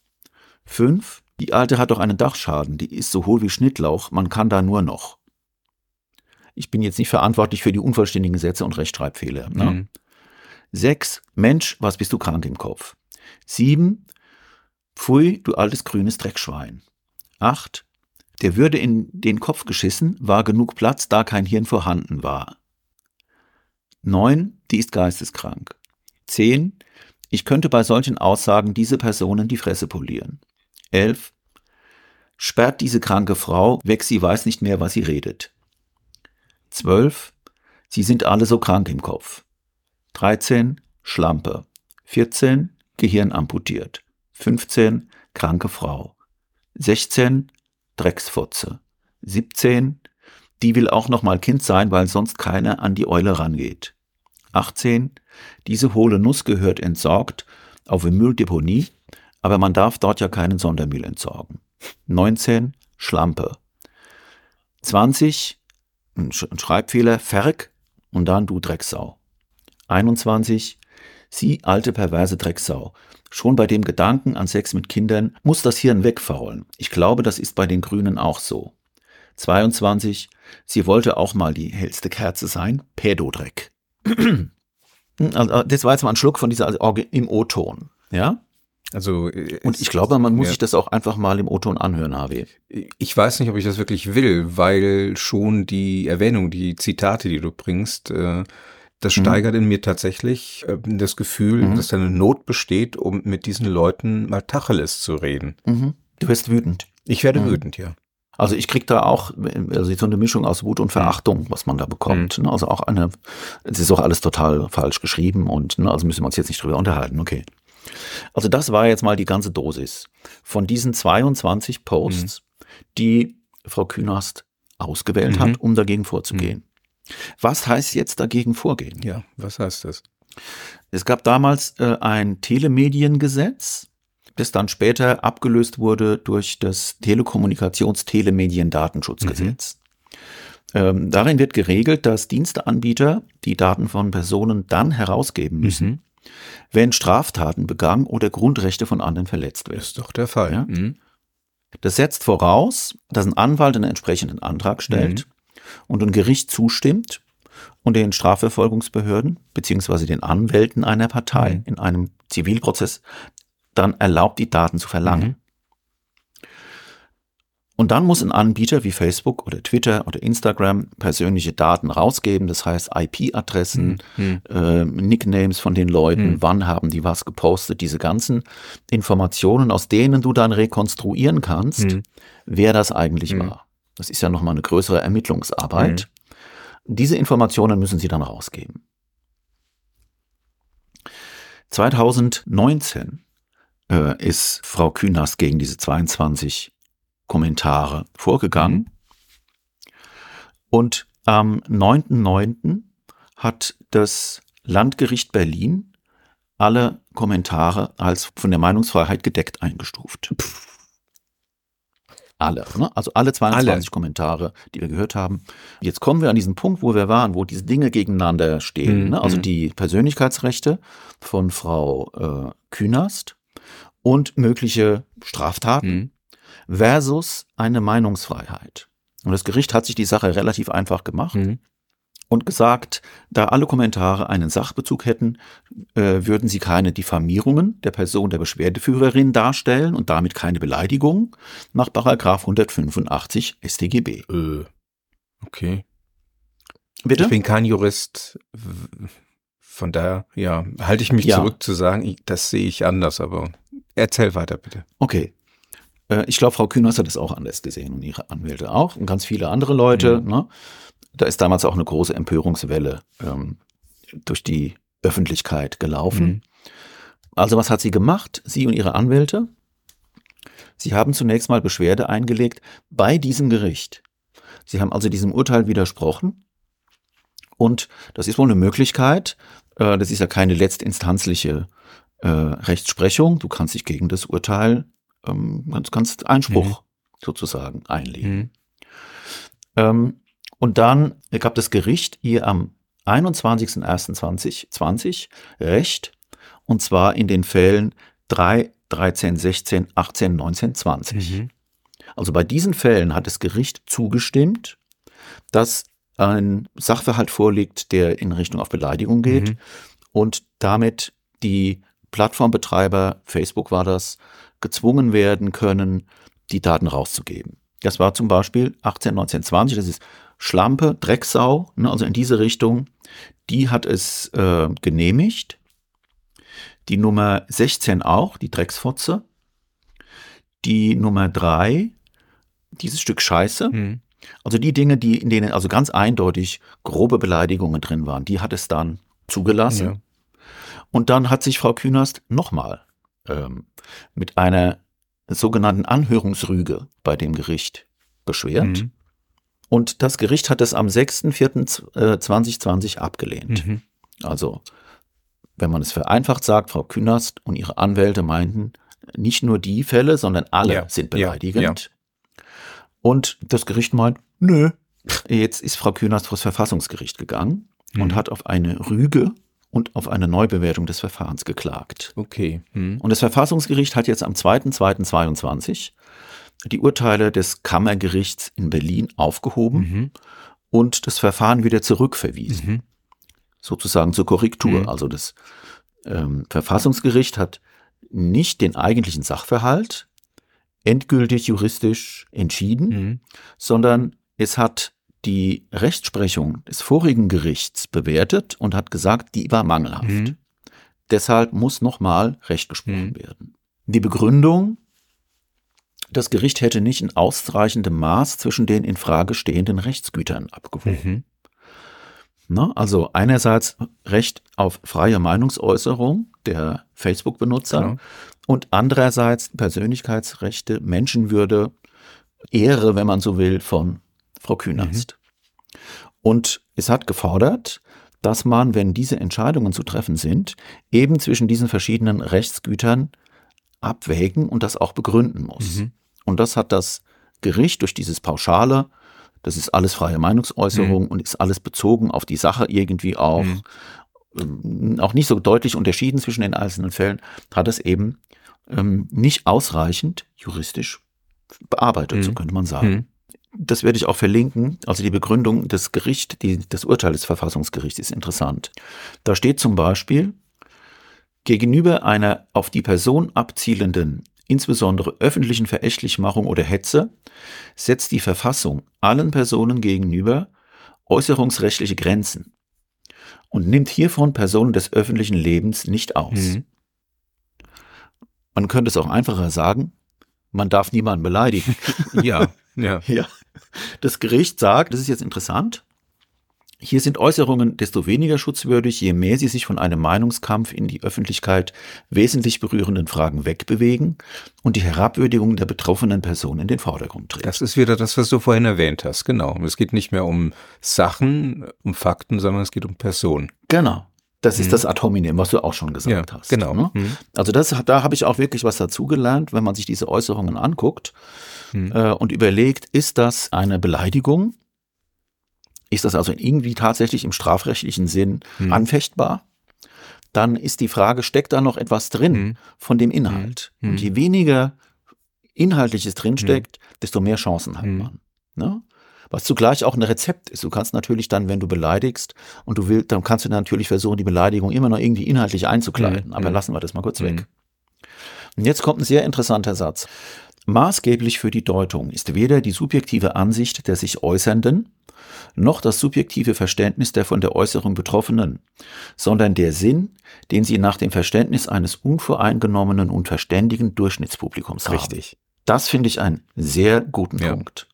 Fünf, die Alte hat doch einen Dachschaden, die ist so hohl wie Schnittlauch, man kann da nur noch. Ich bin jetzt nicht verantwortlich für die unvollständigen Sätze und Rechtschreibfehler. Ne? Mhm. Sechs, Mensch, was bist du krank im Kopf? Sieben, Pfui, du altes grünes Dreckschwein. Acht, der würde in den Kopf geschissen, war genug Platz, da kein Hirn vorhanden war. 9. Die ist geisteskrank. 10. Ich könnte bei solchen Aussagen diese Personen die Fresse polieren. 11. Sperrt diese kranke Frau weg, sie weiß nicht mehr, was sie redet. 12. Sie sind alle so krank im Kopf. 13. Schlampe. 14. Gehirn amputiert. 15. Kranke Frau. 16. Drecksfotze. 17. Die will auch noch mal Kind sein, weil sonst keiner an die Eule rangeht. 18. Diese hohle Nuss gehört entsorgt auf eine Mülldeponie, aber man darf dort ja keinen Sondermüll entsorgen. 19. Schlampe. 20. Ein Schreibfehler, Ferg und dann du Drecksau. 21. Sie, alte perverse Drecksau. Schon bei dem Gedanken an Sex mit Kindern muss das Hirn wegfaulen. Ich glaube, das ist bei den Grünen auch so. 22. Sie wollte auch mal die hellste Kerze sein. Pädodreck. [CLEARS THROAT] Also, das war jetzt mal ein Schluck von dieser also im O-Ton. Ja? Also und ich glaube, man muss ja. sich das auch einfach mal im O-Ton anhören, HW. Ich weiß nicht, ob ich das wirklich will, weil schon die Erwähnung, die Zitate, die du bringst, äh, das mhm. steigert in mir tatsächlich äh, das Gefühl, mhm. dass da eine Not besteht, um mit diesen Leuten mal Tacheles zu reden. Mhm. Du wirst wütend. Ich werde mhm. wütend, ja. Also ich krieg da auch also so eine Mischung aus Wut und mhm. Verachtung, was man da bekommt. Ne? Also auch eine, es ist auch alles total falsch geschrieben und ne, also müssen wir uns jetzt nicht drüber unterhalten, okay. Also das war jetzt mal die ganze Dosis von diesen 22 Posts, die Frau Künast ausgewählt hat, um dagegen vorzugehen. Was heißt jetzt dagegen vorgehen? Ja, was heißt das? Es gab damals äh, ein Telemediengesetz, das dann später abgelöst wurde durch das Telekommunikations-Telemedien-Datenschutzgesetz. Mhm. Ähm, darin wird geregelt, dass Diensteanbieter die Daten von Personen dann herausgeben mhm. müssen, mhm. Wenn Straftaten begangen oder Grundrechte von anderen verletzt werden. Das ist doch der Fall. Ja? Mhm. Das setzt voraus, dass ein Anwalt einen entsprechenden Antrag stellt mhm und ein Gericht zustimmt und den Strafverfolgungsbehörden beziehungsweise den Anwälten einer Partei mhm. in einem Zivilprozess dann erlaubt, die Daten zu verlangen. Mhm. Und dann muss ein Anbieter wie Facebook oder Twitter oder Instagram persönliche Daten rausgeben, das heißt IP-Adressen, mhm. äh, Nicknames von den Leuten, mhm. wann haben die was gepostet, diese ganzen Informationen, aus denen du dann rekonstruieren kannst, mhm. wer das eigentlich mhm. war. Das ist ja nochmal eine größere Ermittlungsarbeit. Mhm. Diese Informationen müssen Sie dann rausgeben. 2019 äh, ist Frau Künast gegen diese 22 Kommentare vorgegangen. Und am 9.9. hat das Landgericht Berlin alle Kommentare als von der Meinungsfreiheit gedeckt eingestuft. Alle, ne? also alle 22 alle. Kommentare, die wir gehört haben. Jetzt kommen wir an diesen Punkt, wo wir waren, wo diese Dinge gegeneinander stehen. Mhm. Ne? Also mhm. die Persönlichkeitsrechte von Frau äh, Künast und mögliche Straftaten mhm. Versus eine Meinungsfreiheit. Und das Gericht hat sich die Sache relativ einfach gemacht. Mhm und gesagt, da alle Kommentare einen Sachbezug hätten, äh, würden sie keine Diffamierungen der Person der Beschwerdeführerin darstellen und damit keine Beleidigung nach Paragraph 185 StGB. Äh, okay. Bitte? Ich bin kein Jurist. Von daher, ja, halte ich mich ja. zurück zu sagen, das sehe ich anders, aber erzähl weiter bitte. Okay. Äh, ich glaube, Frau Kühners hat es auch anders gesehen und ihre Anwälte auch und ganz viele andere Leute. Mhm. Ne? Da ist damals auch eine große Empörungswelle ähm, durch die Öffentlichkeit gelaufen. Mhm. Also was hat sie gemacht, sie und ihre Anwälte? Sie haben zunächst mal Beschwerde eingelegt bei diesem Gericht. Sie haben also diesem Urteil widersprochen. Und das ist wohl eine Möglichkeit. Äh, das ist ja keine letztinstanzliche äh, Rechtsprechung. Du kannst dich gegen das Urteil, ähm, kannst, kannst Einspruch mhm. sozusagen einlegen. Mhm. Ähm, und dann gab das Gericht ihr am 21.01.2020 Recht, und zwar in den Fällen 3, 13, 16, 18, 19, 20. Mhm. Also bei diesen Fällen hat das Gericht zugestimmt, dass ein Sachverhalt vorliegt, der in Richtung auf Beleidigung geht mhm. und damit die Plattformbetreiber, Facebook war das, gezwungen werden können, die Daten rauszugeben. Das war zum Beispiel 18, 19, 20, das ist Schlampe, Drecksau, ne, also in diese Richtung, die hat es äh, genehmigt. Die Nummer 16 auch, die Drecksfotze. Die Nummer 3, dieses Stück Scheiße. Mhm. Also die Dinge, die in denen also ganz eindeutig grobe Beleidigungen drin waren, die hat es dann zugelassen. Ja. Und dann hat sich Frau Künast nochmal ähm, mit einer sogenannten Anhörungsrüge bei dem Gericht beschwert. Mhm. Und das Gericht hat es am 6.4.2020 abgelehnt. Mhm. Also, wenn man es vereinfacht sagt, Frau Künast und ihre Anwälte meinten, nicht nur die Fälle, sondern alle ja. sind beleidigend. Ja. Ja. Und das Gericht meint, nö. Jetzt ist Frau Künast vor das Verfassungsgericht gegangen mhm. und hat auf eine Rüge und auf eine Neubewertung des Verfahrens geklagt. Okay. Mhm. Und das Verfassungsgericht hat jetzt am 2.2.22 die Urteile des Kammergerichts in Berlin aufgehoben mhm. und das Verfahren wieder zurückverwiesen. Mhm. Sozusagen zur Korrektur. Mhm. Also das ähm, Verfassungsgericht hat nicht den eigentlichen Sachverhalt endgültig juristisch entschieden, mhm. sondern es hat die Rechtsprechung des vorigen Gerichts bewertet und hat gesagt, die war mangelhaft. Mhm. Deshalb muss nochmal Recht gesprochen mhm. werden. Die Begründung das Gericht hätte nicht in ausreichendem Maß zwischen den in Frage stehenden Rechtsgütern abgewogen. Mhm. Na, also einerseits Recht auf freie Meinungsäußerung der Facebook-Benutzer genau. und andererseits Persönlichkeitsrechte, Menschenwürde, Ehre, wenn man so will, von Frau Künast. Mhm. Und es hat gefordert, dass man, wenn diese Entscheidungen zu treffen sind, eben zwischen diesen verschiedenen Rechtsgütern abwägen und das auch begründen muss. Mhm. Und das hat das Gericht durch dieses Pauschale, das ist alles freie Meinungsäußerung mhm. und ist alles bezogen auf die Sache irgendwie auch, mhm. Ähm, auch nicht so deutlich unterschieden zwischen den einzelnen Fällen, hat es eben ähm, nicht ausreichend juristisch bearbeitet, mhm. so könnte man sagen. Das werde ich auch verlinken. Also die Begründung des Gerichts, die, das Urteil des Verfassungsgerichts ist interessant. Da steht zum Beispiel, gegenüber einer auf die Person abzielenden insbesondere öffentlichen Verächtlichmachung oder Hetze, setzt die Verfassung allen Personen gegenüber äußerungsrechtliche Grenzen und nimmt hiervon Personen des öffentlichen Lebens nicht aus. Mhm. Man könnte es auch einfacher sagen, man darf niemanden beleidigen. [LAUGHS] ja, ja. ja. Das Gericht sagt, das ist jetzt interessant, Hier sind Äußerungen desto weniger schutzwürdig, je mehr sie sich von einem Meinungskampf in die Öffentlichkeit wesentlich berührenden Fragen wegbewegen und die Herabwürdigung der betroffenen Person in den Vordergrund treten. Das ist wieder das, was du vorhin erwähnt hast, genau. Es geht nicht mehr um Sachen, um Fakten, sondern es geht um Personen. Genau. Das ist mhm. das Ad hominem, was du auch schon gesagt ja, hast. Genau. Ne? Mhm. Also das, da habe ich auch wirklich was dazugelernt, wenn man sich diese Äußerungen anguckt mhm. äh, und überlegt, ist das eine Beleidigung? Ist das also irgendwie tatsächlich im strafrechtlichen Sinn hm. anfechtbar? Dann ist die Frage, steckt da noch etwas drin hm. von dem Inhalt? Hm. Und je weniger Inhaltliches drinsteckt, hm. desto mehr Chancen hat hm. man. Ne? Was zugleich auch ein Rezept ist. Du kannst natürlich dann, wenn du beleidigst und du willst, dann kannst du natürlich versuchen, die Beleidigung immer noch irgendwie inhaltlich einzukleiden. Hm. Aber lassen wir das mal kurz weg. Und jetzt kommt ein sehr interessanter Satz. Maßgeblich für die Deutung ist weder die subjektive Ansicht der sich Äußernden, noch das subjektive Verständnis der von der Äußerung Betroffenen, sondern der Sinn, den sie nach dem Verständnis eines unvoreingenommenen und verständigen Durchschnittspublikums haben. Richtig. Das finde ich einen sehr guten ja. Punkt.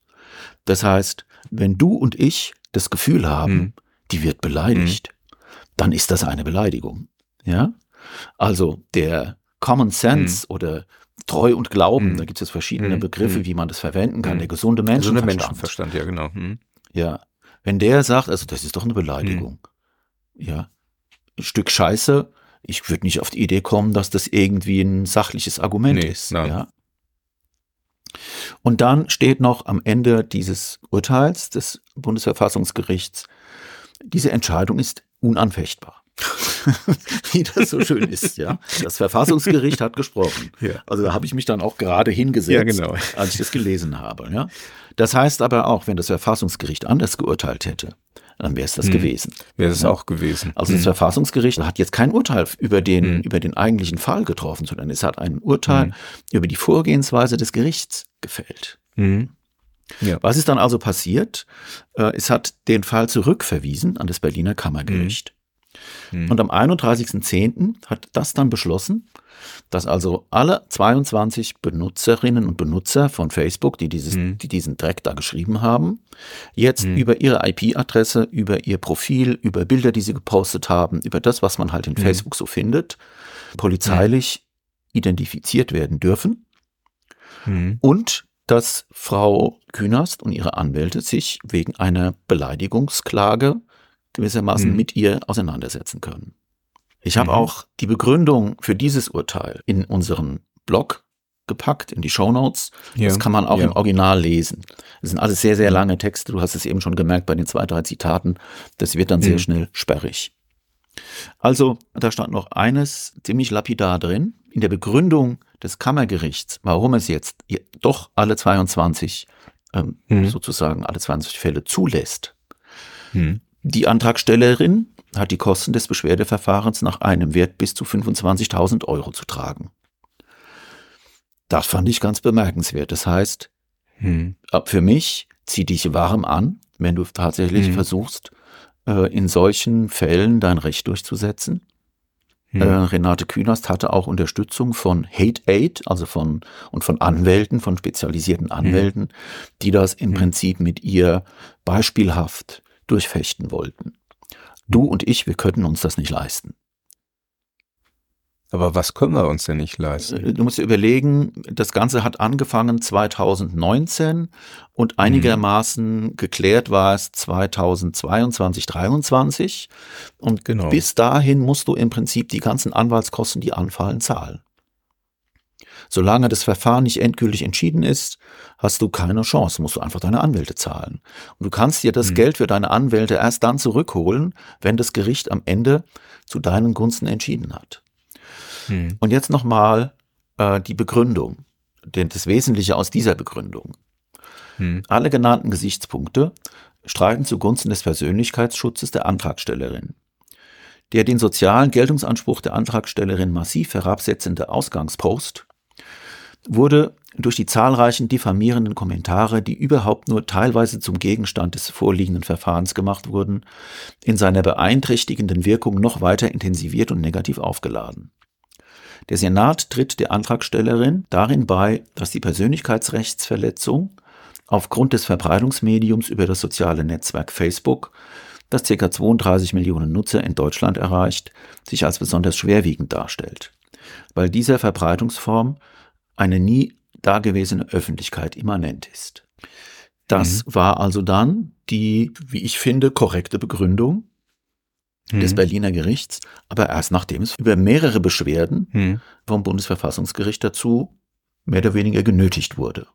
Das heißt, wenn du und ich das Gefühl haben, mhm. die wird beleidigt, mhm. dann ist das eine Beleidigung. Ja? Also der Common Sense mhm. oder Treu und Glauben, mhm. da gibt es verschiedene mhm. Begriffe, mhm. wie man das verwenden kann. Der gesunde Menschenverstand. Gesunde Menschenverstand, ja genau. Ja, wenn der sagt, also das ist doch eine Beleidigung. Hm. Ja, ein Stück Scheiße. Ich würde nicht auf die Idee kommen, dass das irgendwie ein sachliches Argument nee, ist. Nein. Ja. Und dann steht noch am Ende dieses Urteils des Bundesverfassungsgerichts, diese Entscheidung ist unanfechtbar. [LAUGHS] Wie das so schön ist, ja. Das Verfassungsgericht hat gesprochen. Ja. Also da habe ich mich dann auch gerade hingesetzt, ja, genau. als ich das gelesen habe. Ja. Das heißt aber auch, wenn das Verfassungsgericht anders geurteilt hätte, dann wäre es das hm. gewesen. Wäre es ja. auch gewesen. Also das hm. Verfassungsgericht hat jetzt kein Urteil über den, hm. über den eigentlichen Fall getroffen, sondern es hat ein Urteil hm. über die Vorgehensweise des Gerichts gefällt. Hm. Ja. Was ist dann also passiert? Äh, es hat den Fall zurückverwiesen an das Berliner Kammergericht. Hm. Und am 31.10. hat das dann beschlossen, dass also alle 22 Benutzerinnen und Benutzer von Facebook, die, dieses, hm. die diesen Dreck da geschrieben haben, jetzt hm. über ihre IP-Adresse, über ihr Profil, über Bilder, die sie gepostet haben, über das, was man halt in hm. Facebook so findet, polizeilich identifiziert werden dürfen. Hm. Und dass Frau Künast und ihre Anwälte sich wegen einer Beleidigungsklage gewissermaßen mhm. mit ihr auseinandersetzen können. Ich habe mhm. auch die Begründung für dieses Urteil in unseren Blog gepackt, in die Show Notes. Ja. Das kann man auch ja. im Original lesen. Das sind alles sehr, sehr lange Texte. Du hast es eben schon gemerkt bei den zwei, drei Zitaten. Das wird dann mhm. sehr schnell sperrig. Also, da stand noch eines ziemlich lapidar drin. In der Begründung des Kammergerichts, warum es jetzt doch alle 22, ähm, mhm. sozusagen alle 20 Fälle zulässt, mhm. Die Antragstellerin hat die Kosten des Beschwerdeverfahrens nach einem Wert bis zu 25.000 Euro zu tragen. Das fand ich ganz bemerkenswert. Das heißt, hm. für mich zieh dich warm an, wenn du tatsächlich hm. versuchst, äh, in solchen Fällen dein Recht durchzusetzen. Hm. Äh, Renate Künast hatte auch Unterstützung von Hate Aid, also von und von Anwälten, von spezialisierten hm. Anwälten, die das im hm. Prinzip mit ihr beispielhaft durchfechten wollten. Du und ich, wir könnten uns das nicht leisten. Aber was können wir uns denn nicht leisten? Äh, du musst dir überlegen, das Ganze hat angefangen 2019 und mhm. einigermaßen mhm. geklärt war es 2022, 2023. Und genau. bis dahin musst du im Prinzip die ganzen Anwaltskosten, die anfallen, zahlen. Solange das Verfahren nicht endgültig entschieden ist, hast du keine Chance, musst du einfach deine Anwälte zahlen. Und du kannst dir das mhm. Geld für deine Anwälte erst dann zurückholen, wenn das Gericht am Ende zu deinen Gunsten entschieden hat. Mhm. Und jetzt nochmal äh, die Begründung, denn das Wesentliche aus dieser Begründung. Mhm. Alle genannten Gesichtspunkte streiten zugunsten des Persönlichkeitsschutzes der Antragstellerin. Der den sozialen Geltungsanspruch der Antragstellerin massiv herabsetzende Ausgangspost wurde durch die zahlreichen diffamierenden Kommentare, die überhaupt nur teilweise zum Gegenstand des vorliegenden Verfahrens gemacht wurden, in seiner beeinträchtigenden Wirkung noch weiter intensiviert und negativ aufgeladen. Der Senat tritt der Antragstellerin darin bei, dass die Persönlichkeitsrechtsverletzung aufgrund des Verbreitungsmediums über das soziale Netzwerk Facebook das ca. 32 Millionen Nutzer in Deutschland erreicht, sich als besonders schwerwiegend darstellt, weil dieser Verbreitungsform eine nie dagewesene Öffentlichkeit immanent ist. Das mhm. war also dann die, wie ich finde, korrekte Begründung mhm. des Berliner Gerichts, aber erst nachdem es über mehrere Beschwerden mhm. vom Bundesverfassungsgericht dazu mehr oder weniger genötigt wurde.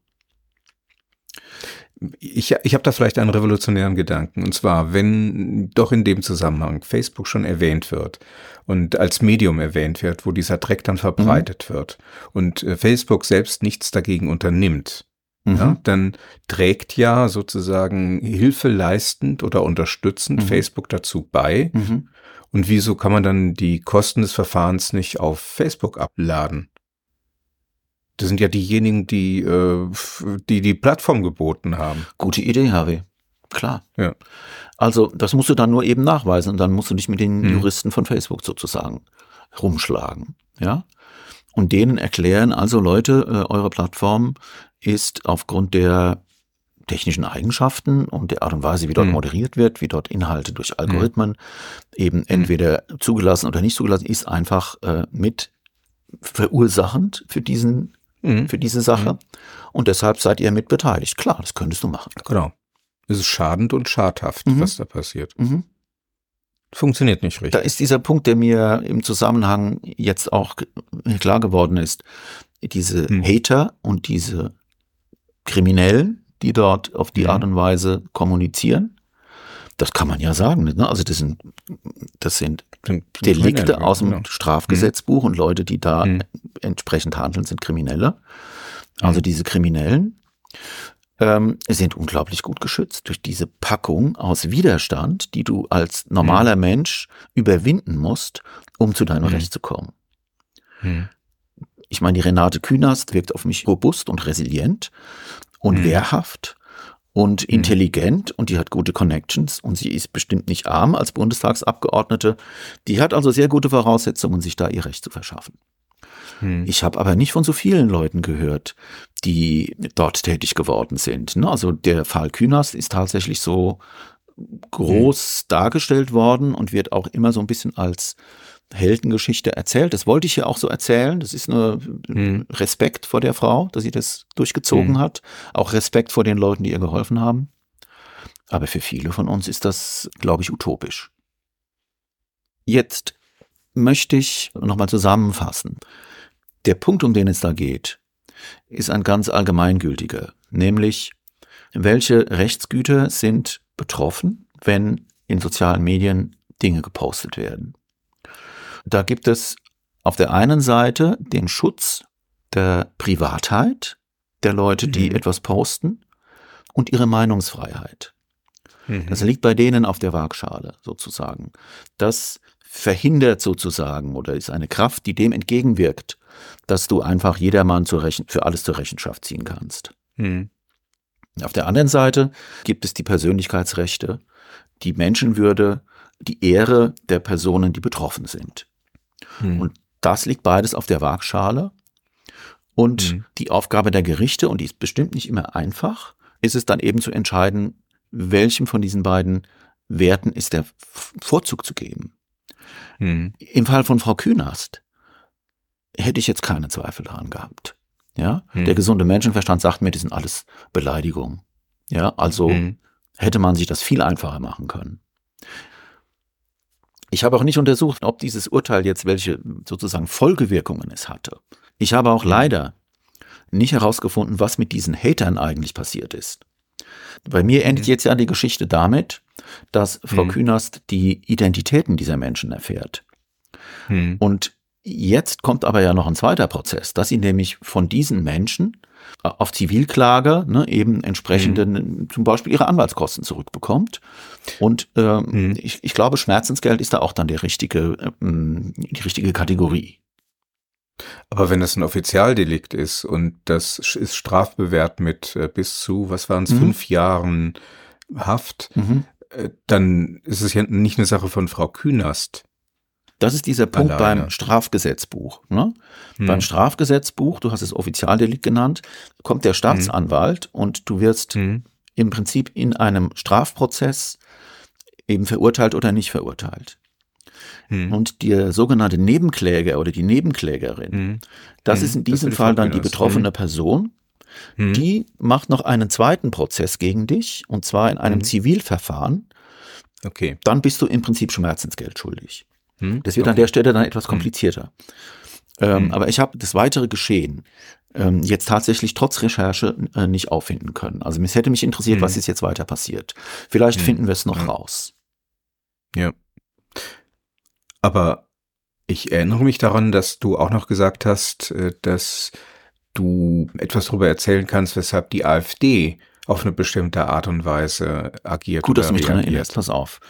Ich, ich habe da vielleicht einen revolutionären Gedanken. Und zwar, wenn doch in dem Zusammenhang Facebook schon erwähnt wird und als Medium erwähnt wird, wo dieser Dreck dann verbreitet mhm. wird und äh, Facebook selbst nichts dagegen unternimmt, mhm. ja, dann trägt ja sozusagen Hilfe leistend oder unterstützend mhm. Facebook dazu bei. Mhm. Und wieso kann man dann die Kosten des Verfahrens nicht auf Facebook abladen? Das sind ja diejenigen, die äh, die, die Plattform geboten haben. Gute Idee, Harvey. Klar. Ja. Also, das musst du dann nur eben nachweisen und dann musst du dich mit den hm. Juristen von Facebook sozusagen rumschlagen. Ja. Und denen erklären, also Leute, äh, eure Plattform ist aufgrund der technischen Eigenschaften und der Art und Weise, wie dort mhm. moderiert wird, wie dort Inhalte durch Algorithmen mhm. eben entweder zugelassen oder nicht zugelassen, ist einfach äh, mit verursachend für diesen mhm. für diese Sache. Mhm. Und deshalb seid ihr mit beteiligt. Klar, das könntest du machen. Genau. Es ist schadend und schadhaft, mhm. was da passiert. Mhm. Funktioniert nicht richtig. Da ist dieser Punkt, der mir im Zusammenhang jetzt auch klar geworden ist. Diese mhm. Hater und diese Kriminellen, die dort auf die mhm. Art und Weise kommunizieren, das kann man ja sagen. Ne? Also das sind, das sind Delikte aus dem genau. Strafgesetzbuch mhm. und Leute, die da mhm. entsprechend handeln, sind Kriminelle. Also mhm. diese Kriminellen ähm, sind unglaublich gut geschützt durch diese Packung aus Widerstand, die du als normaler mhm. Mensch überwinden musst, um zu deinem mhm. Recht zu kommen. Mhm. Ich meine, die Renate Künast wirkt auf mich robust und resilient und wehrhaft und mhm. intelligent und die hat gute Connections und sie ist bestimmt nicht arm als Bundestagsabgeordnete. Die hat also sehr gute Voraussetzungen, sich da ihr Recht zu verschaffen. Mhm. Ich habe aber nicht von so vielen Leuten gehört, die dort tätig geworden sind. Ne? Also der Fall Künast ist tatsächlich so groß mhm. dargestellt worden und wird auch immer so ein bisschen als Heldengeschichte erzählt. Das wollte ich ja auch so erzählen. Das ist nur mhm. Respekt vor der Frau, dass sie das durchgezogen mhm. hat. Auch Respekt vor den Leuten, die ihr geholfen haben. Aber für viele von uns ist das, glaube ich, utopisch. Jetzt möchte ich nochmal zusammenfassen. Der Punkt, um den es da geht, ist ein ganz allgemeingültiger, nämlich welche Rechtsgüter sind betroffen, wenn in sozialen Medien Dinge gepostet werden. Da gibt es auf der einen Seite den Schutz der Privatheit der Leute, die mhm. etwas posten und ihre Meinungsfreiheit. Mhm. Das liegt bei denen auf der Waagschale sozusagen. Das verhindert sozusagen oder ist eine Kraft, die dem entgegenwirkt, dass du einfach jedermann für alles zur Rechenschaft ziehen kannst. Mhm. Auf der anderen Seite gibt es die Persönlichkeitsrechte, die Menschenwürde, die Ehre der Personen, die betroffen sind. Mhm. Und das liegt beides auf der Waagschale. Und mhm. die Aufgabe der Gerichte, und die ist bestimmt nicht immer einfach, ist es dann eben zu entscheiden, welchem von diesen beiden Werten ist der Vorzug zu geben. Mhm. Im Fall von Frau Künast hätte ich jetzt keine Zweifel daran gehabt. Ja, mhm. der gesunde Menschenverstand sagt mir, die sind alles Beleidigungen. Ja, also mhm. hätte man sich das viel einfacher machen können. Ich habe auch nicht untersucht, ob dieses Urteil jetzt welche sozusagen Folgewirkungen es hatte. Ich habe auch leider nicht herausgefunden, was mit diesen Hatern eigentlich passiert ist. Bei mir endet jetzt ja die Geschichte damit, dass Frau mhm. Künast die Identitäten dieser Menschen erfährt. Mhm. Und jetzt kommt aber ja noch ein zweiter Prozess, dass sie nämlich von diesen Menschen auf Zivilklage ne, eben entsprechende, mhm. zum Beispiel ihre Anwaltskosten zurückbekommt. Und ähm, mhm. ich, ich glaube, Schmerzensgeld ist da auch dann der richtige, ähm, die richtige Kategorie. Aber wenn das ein Offizialdelikt ist und das ist strafbewehrt mit äh, bis zu, was waren es, mhm. fünf Jahren Haft, mhm. äh, dann ist es ja nicht eine Sache von Frau Künast. Das ist dieser Punkt Alleine. beim Strafgesetzbuch. Ne? Hm. Beim Strafgesetzbuch, du hast es Offizialdelikt genannt, kommt der Staatsanwalt hm. und du wirst hm. im Prinzip in einem Strafprozess eben verurteilt oder nicht verurteilt. Hm. Und der sogenannte Nebenkläger oder die Nebenklägerin, hm. das hm. ist in diesem Fall dann die betroffene. Person, die macht noch einen zweiten Prozess gegen dich, und zwar in einem. Zivilverfahren. Okay. Dann bist du im Prinzip Schmerzensgeld schuldig. Das wird okay. an der Stelle dann etwas komplizierter. Ähm, aber ich habe das weitere Geschehen ähm, jetzt tatsächlich trotz Recherche äh, nicht auffinden können. Also es hätte mich interessiert, was ist jetzt weiter passiert. Vielleicht finden wir es noch raus. Ja. Aber ich erinnere mich daran, dass du auch noch gesagt hast, äh, dass du etwas darüber erzählen kannst, weshalb die AfD auf eine bestimmte Art und Weise agiert. Gut, dass du mich daran erinnerst. Pass auf.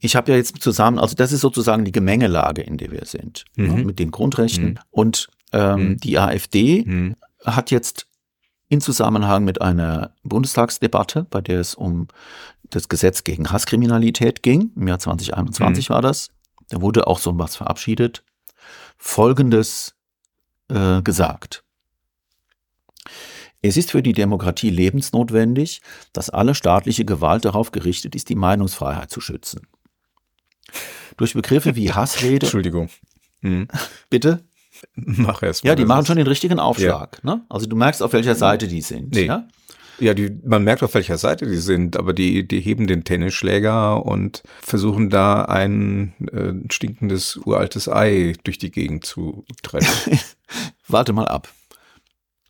Ich habe ja jetzt zusammen, also das ist sozusagen die Gemengelage, in der wir sind, ne, mhm. ne, mit den Grundrechten. Mhm. Und ähm, mhm. die AfD mhm. hat jetzt in Zusammenhang mit einer Bundestagsdebatte, bei der es um das Gesetz gegen Hasskriminalität ging, im Jahr 2021 mhm. war das, da wurde auch so was verabschiedet, Folgendes äh, gesagt. Es ist für die Demokratie lebensnotwendig, dass alle staatliche Gewalt darauf gerichtet ist, die Meinungsfreiheit zu schützen. Durch Begriffe wie [LAUGHS] Hassrede. Entschuldigung. Mhm. [LAUGHS] Bitte? Mach erst mal. Ja, die machen schon den richtigen Aufschlag. Ja. Ne? Also du merkst, auf welcher Seite die sind. Nee. Ja? Ja, die, man merkt, auf welcher Seite die sind, aber die, die heben den Tennisschläger und versuchen da ein äh, stinkendes uraltes Ei durch die Gegend zu treffen. [LAUGHS] Warte mal ab.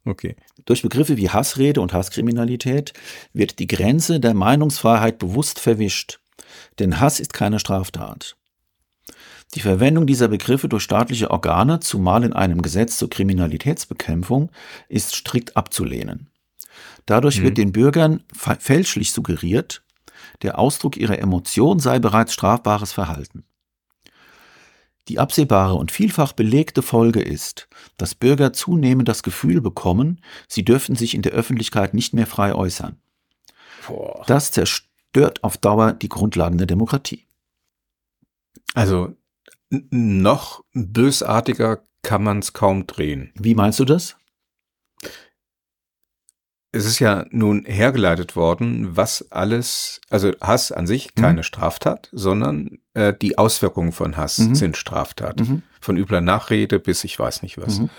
Okay. Durch Begriffe wie Hassrede und Hasskriminalität wird die Grenze der Meinungsfreiheit bewusst verwischt. Denn Hass ist keine Straftat. Die Verwendung dieser Begriffe durch staatliche Organe, zumal in einem Gesetz zur Kriminalitätsbekämpfung, ist strikt abzulehnen. Dadurch mhm. wird den Bürgern fälschlich suggeriert, der Ausdruck ihrer Emotion sei bereits strafbares Verhalten. Die absehbare und vielfach belegte Folge ist, dass Bürger zunehmend das Gefühl bekommen, sie dürften sich in der Öffentlichkeit nicht mehr frei äußern. Boah. Das zerstört auf Dauer die Grundlagen der Demokratie. Also noch bösartiger kann man es kaum drehen. Wie meinst du das? Es ist ja nun hergeleitet worden, was alles, also Hass an sich mhm. keine mhm. Straftat, sondern äh, die Auswirkungen von Hass mhm. sind Straftat. Mhm. Von übler Nachrede bis ich weiß nicht was. Mhm.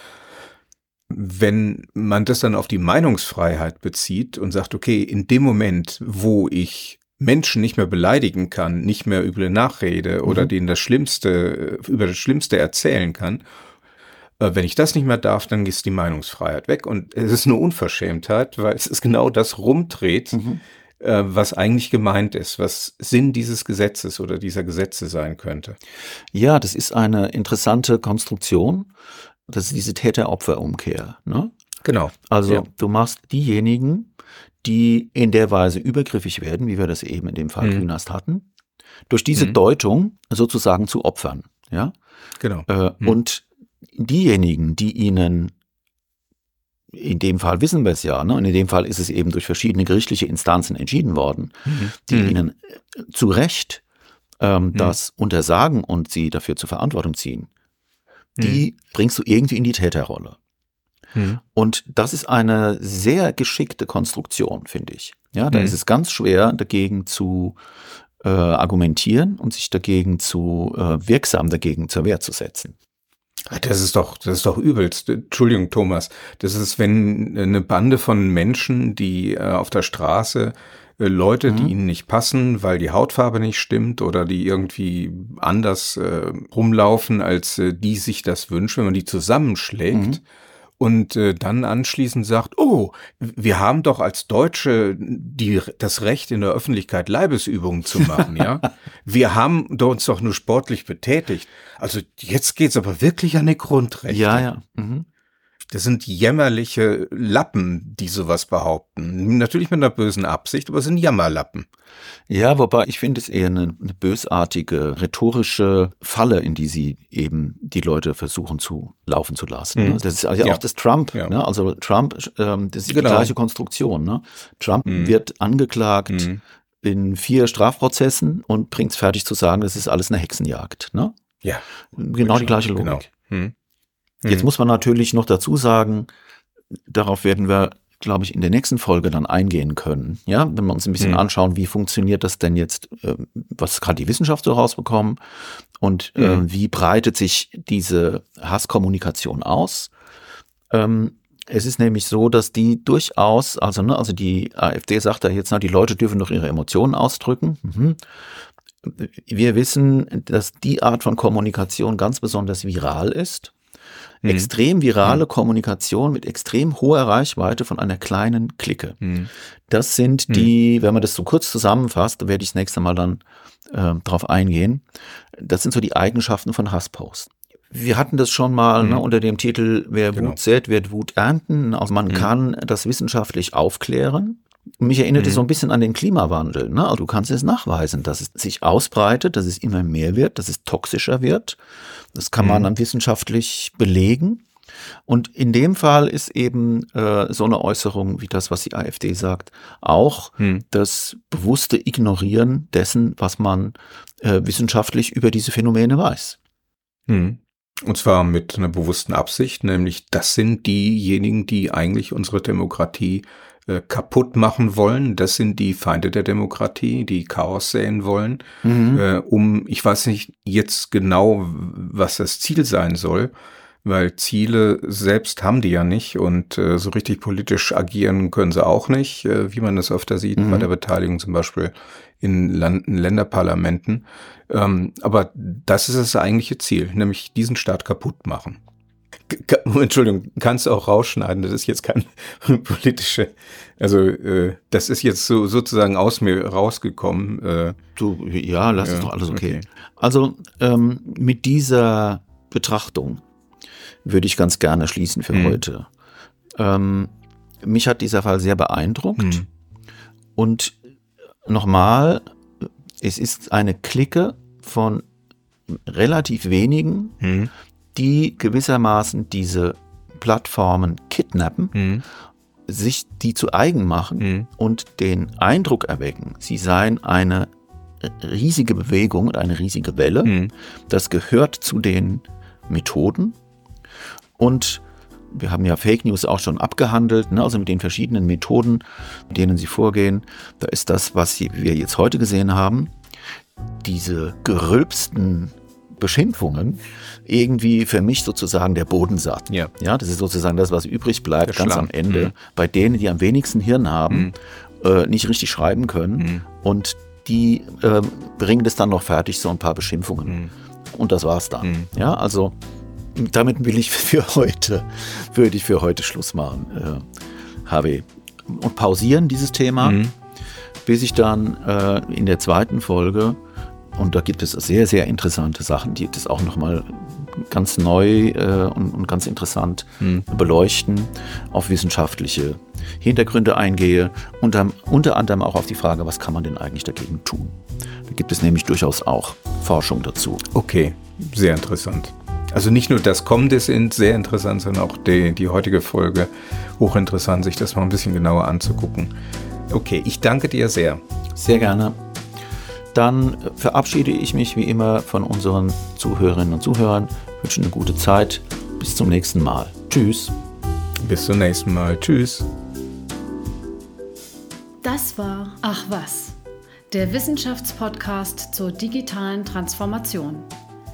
Wenn man das dann auf die Meinungsfreiheit bezieht und sagt, okay, in dem Moment, wo ich Menschen nicht mehr beleidigen kann, nicht mehr üble Nachrede oder mhm. denen das Schlimmste, über das Schlimmste erzählen kann, äh, wenn ich das nicht mehr darf, dann ist die Meinungsfreiheit weg. Und es ist eine Unverschämtheit, weil es ist genau das rumdreht, mhm. äh, was eigentlich gemeint ist, was Sinn dieses Gesetzes oder dieser Gesetze sein könnte. Ja, das ist eine interessante Konstruktion. Das ist diese Täter-Opfer-Umkehr. Ne? Genau. Also ja. du machst diejenigen, die in der Weise übergriffig werden, wie wir das eben in dem Fall mhm. Grünast hatten, durch diese mhm. Deutung sozusagen zu Opfern. Ja? Genau. Äh, mhm. Und diejenigen, die ihnen in dem Fall wissen wir es ja, ne? und in dem Fall ist es eben durch verschiedene gerichtliche Instanzen entschieden worden, mhm. die mhm. ihnen äh, zu Recht ähm, mhm. das untersagen und sie dafür zur Verantwortung ziehen, die bringst du irgendwie in die Täterrolle. Mhm. Und das ist eine sehr geschickte Konstruktion, finde ich. Ja, da mhm. ist es ganz schwer, dagegen zu äh, argumentieren und sich dagegen zu äh, wirksam dagegen zur Wehr zu setzen. Das ist doch, das ist doch übelst. Entschuldigung, Thomas. Das ist, wenn eine Bande von Menschen, die äh, auf der Straße äh, Leute, mhm. die ihnen nicht passen, weil die Hautfarbe nicht stimmt oder die irgendwie anders äh, rumlaufen, als äh, die sich das wünschen, wenn man die zusammenschlägt, mhm und äh, dann anschließend sagt, oh, wir haben doch als Deutsche die, das Recht in der Öffentlichkeit Leibesübungen zu machen, ja. [LAUGHS] Wir haben uns doch nur sportlich betätigt. Also jetzt geht's aber wirklich an die Grundrechte. Ja, ja. Mhm. Das sind jämmerliche Lappen, die sowas behaupten. Natürlich mit einer bösen Absicht, aber es sind Jammerlappen. Ja, wobei ich finde es eher eine, eine, bösartige, rhetorische Falle, in die sie eben die Leute versuchen zu laufen zu lassen. Mhm. Das ist also ja auch das Trump. Ja. Ne? Also Trump, ähm, das ist genau. die gleiche Konstruktion. Ne? Trump mhm. wird angeklagt mhm. in vier Strafprozessen und bringt es fertig zu sagen, das ist alles eine Hexenjagd. Ne? Ja. Genau die gleiche Logik. Genau. Mhm. Jetzt muss man natürlich noch dazu sagen, darauf werden wir glaube ich, in der nächsten Folge dann eingehen können. Ja, wenn wir uns ein bisschen mhm. anschauen, wie funktioniert das denn jetzt, äh, was gerade die Wissenschaft so rausbekommen und äh, mhm. wie breitet sich diese Hasskommunikation aus. Ähm, es ist nämlich so, dass die durchaus, also, ne, also die AfD sagt da jetzt, na, die Leute dürfen doch ihre Emotionen ausdrücken. Mhm. Wir wissen, dass die Art von Kommunikation ganz besonders viral ist. Mhm. Extrem virale mhm. Kommunikation mit extrem hoher Reichweite von einer kleinen Clique. Mhm. Das sind mhm. die, wenn man das so kurz zusammenfasst, werde ich das nächste Mal dann äh, drauf eingehen. Das sind so die Eigenschaften von Hassposts. Wir hatten das schon mal ne, mhm. unter dem Titel Wer genau. Wut sät, wird Wut ernten. Also man mhm. kann das wissenschaftlich aufklären. Mich erinnert es mhm. so ein bisschen an den Klimawandel. Ne? Also du kannst es nachweisen, dass es sich ausbreitet, dass es immer mehr wird, dass es toxischer wird. Das kann man mhm. dann wissenschaftlich belegen. Und in dem Fall ist eben äh, so eine Äußerung wie das, was die AfD sagt, auch hm. das bewusste Ignorieren dessen, was man äh, wissenschaftlich über diese Phänomene weiß. Hm. Und zwar mit einer bewussten Absicht, nämlich das sind diejenigen, die eigentlich unsere Demokratie äh, kaputt machen wollen. Das sind die Feinde der Demokratie, die Chaos säen wollen, mhm. äh, um, ich weiß nicht jetzt genau, was das Ziel sein soll, weil Ziele selbst haben die ja nicht und äh, so richtig politisch agieren können sie auch nicht, äh, wie man das öfter sieht mhm. bei der Beteiligung zum Beispiel in, Land Länderparlamenten. Ähm, aber das ist das eigentliche Ziel, nämlich diesen Staat kaputt machen. Entschuldigung, kannst du auch rausschneiden. Das ist jetzt kein [LAUGHS] politische, also äh, das ist jetzt so sozusagen aus mir rausgekommen. Äh, du, ja, lass ja, es doch alles okay. okay. Also ähm, mit dieser Betrachtung würde ich ganz gerne schließen für mhm. heute. Ähm, mich hat dieser Fall sehr beeindruckt. Mhm. Und nochmal, es ist eine Clique von relativ wenigen, mhm. Die gewissermaßen diese Plattformen kidnappen, mhm. sich die zu eigen machen mhm. und den Eindruck erwecken, sie seien eine riesige Bewegung und eine riesige Welle. Mhm. Das gehört zu den Methoden. Und wir haben ja Fake News auch schon abgehandelt, ne? also mit den verschiedenen Methoden, mit denen sie vorgehen. Da ist das, was wir jetzt heute gesehen haben, diese gerülpsten Beschimpfungen irgendwie für mich sozusagen der Bodensatz. Ja. ja, das ist sozusagen das, was übrig bleibt, ganz am Ende. Mhm. Bei denen, die am wenigsten Hirn haben, mhm. äh, nicht richtig schreiben können mhm. und die äh, bringen das dann noch fertig, so ein paar Beschimpfungen. Mhm. Und das war's dann. Mhm. Ja, also damit will ich [LAUGHS] für heute, würde ich für heute Schluss machen, äh, HW. Und pausieren dieses Thema, mhm. bis ich dann äh, in der zweiten Folge, und da gibt es sehr, sehr interessante Sachen, die das auch nochmal ganz neu äh, und, und, ganz interessant mhm. beleuchten, auf wissenschaftliche Hintergründe eingehe, unter, unter anderem auch auf die Frage, was kann man denn eigentlich dagegen tun? Da gibt es nämlich durchaus auch Forschung dazu. Okay, sehr interessant. Also nicht nur das Kommende ist sehr interessant, sondern auch die, die heutige Folge hochinteressant, sich das mal ein bisschen genauer anzugucken. Okay, ich danke dir sehr. Sehr gerne. Dann verabschiede ich mich wie immer von unseren Zuhörerinnen und Zuhörern, wünsche eine gute Zeit. Bis zum nächsten Mal. Tschüss. Bis zum nächsten Mal. Tschüss. Das war Ach was, der Wissenschaftspodcast zur digitalen Transformation.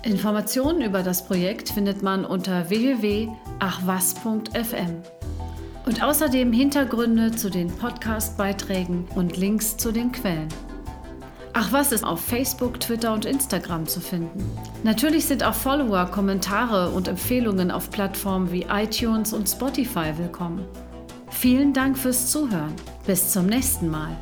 Informationen über das Projekt findet man unter www.achwas.fm. Und außerdem Hintergründe zu den Podcast-Beiträgen und Links zu den Quellen. Ach was ist auf Facebook, Twitter und Instagram zu finden. Natürlich sind auch Follower, Kommentare und Empfehlungen auf Plattformen wie iTunes und Spotify willkommen. Vielen Dank fürs Zuhören. Bis zum nächsten Mal.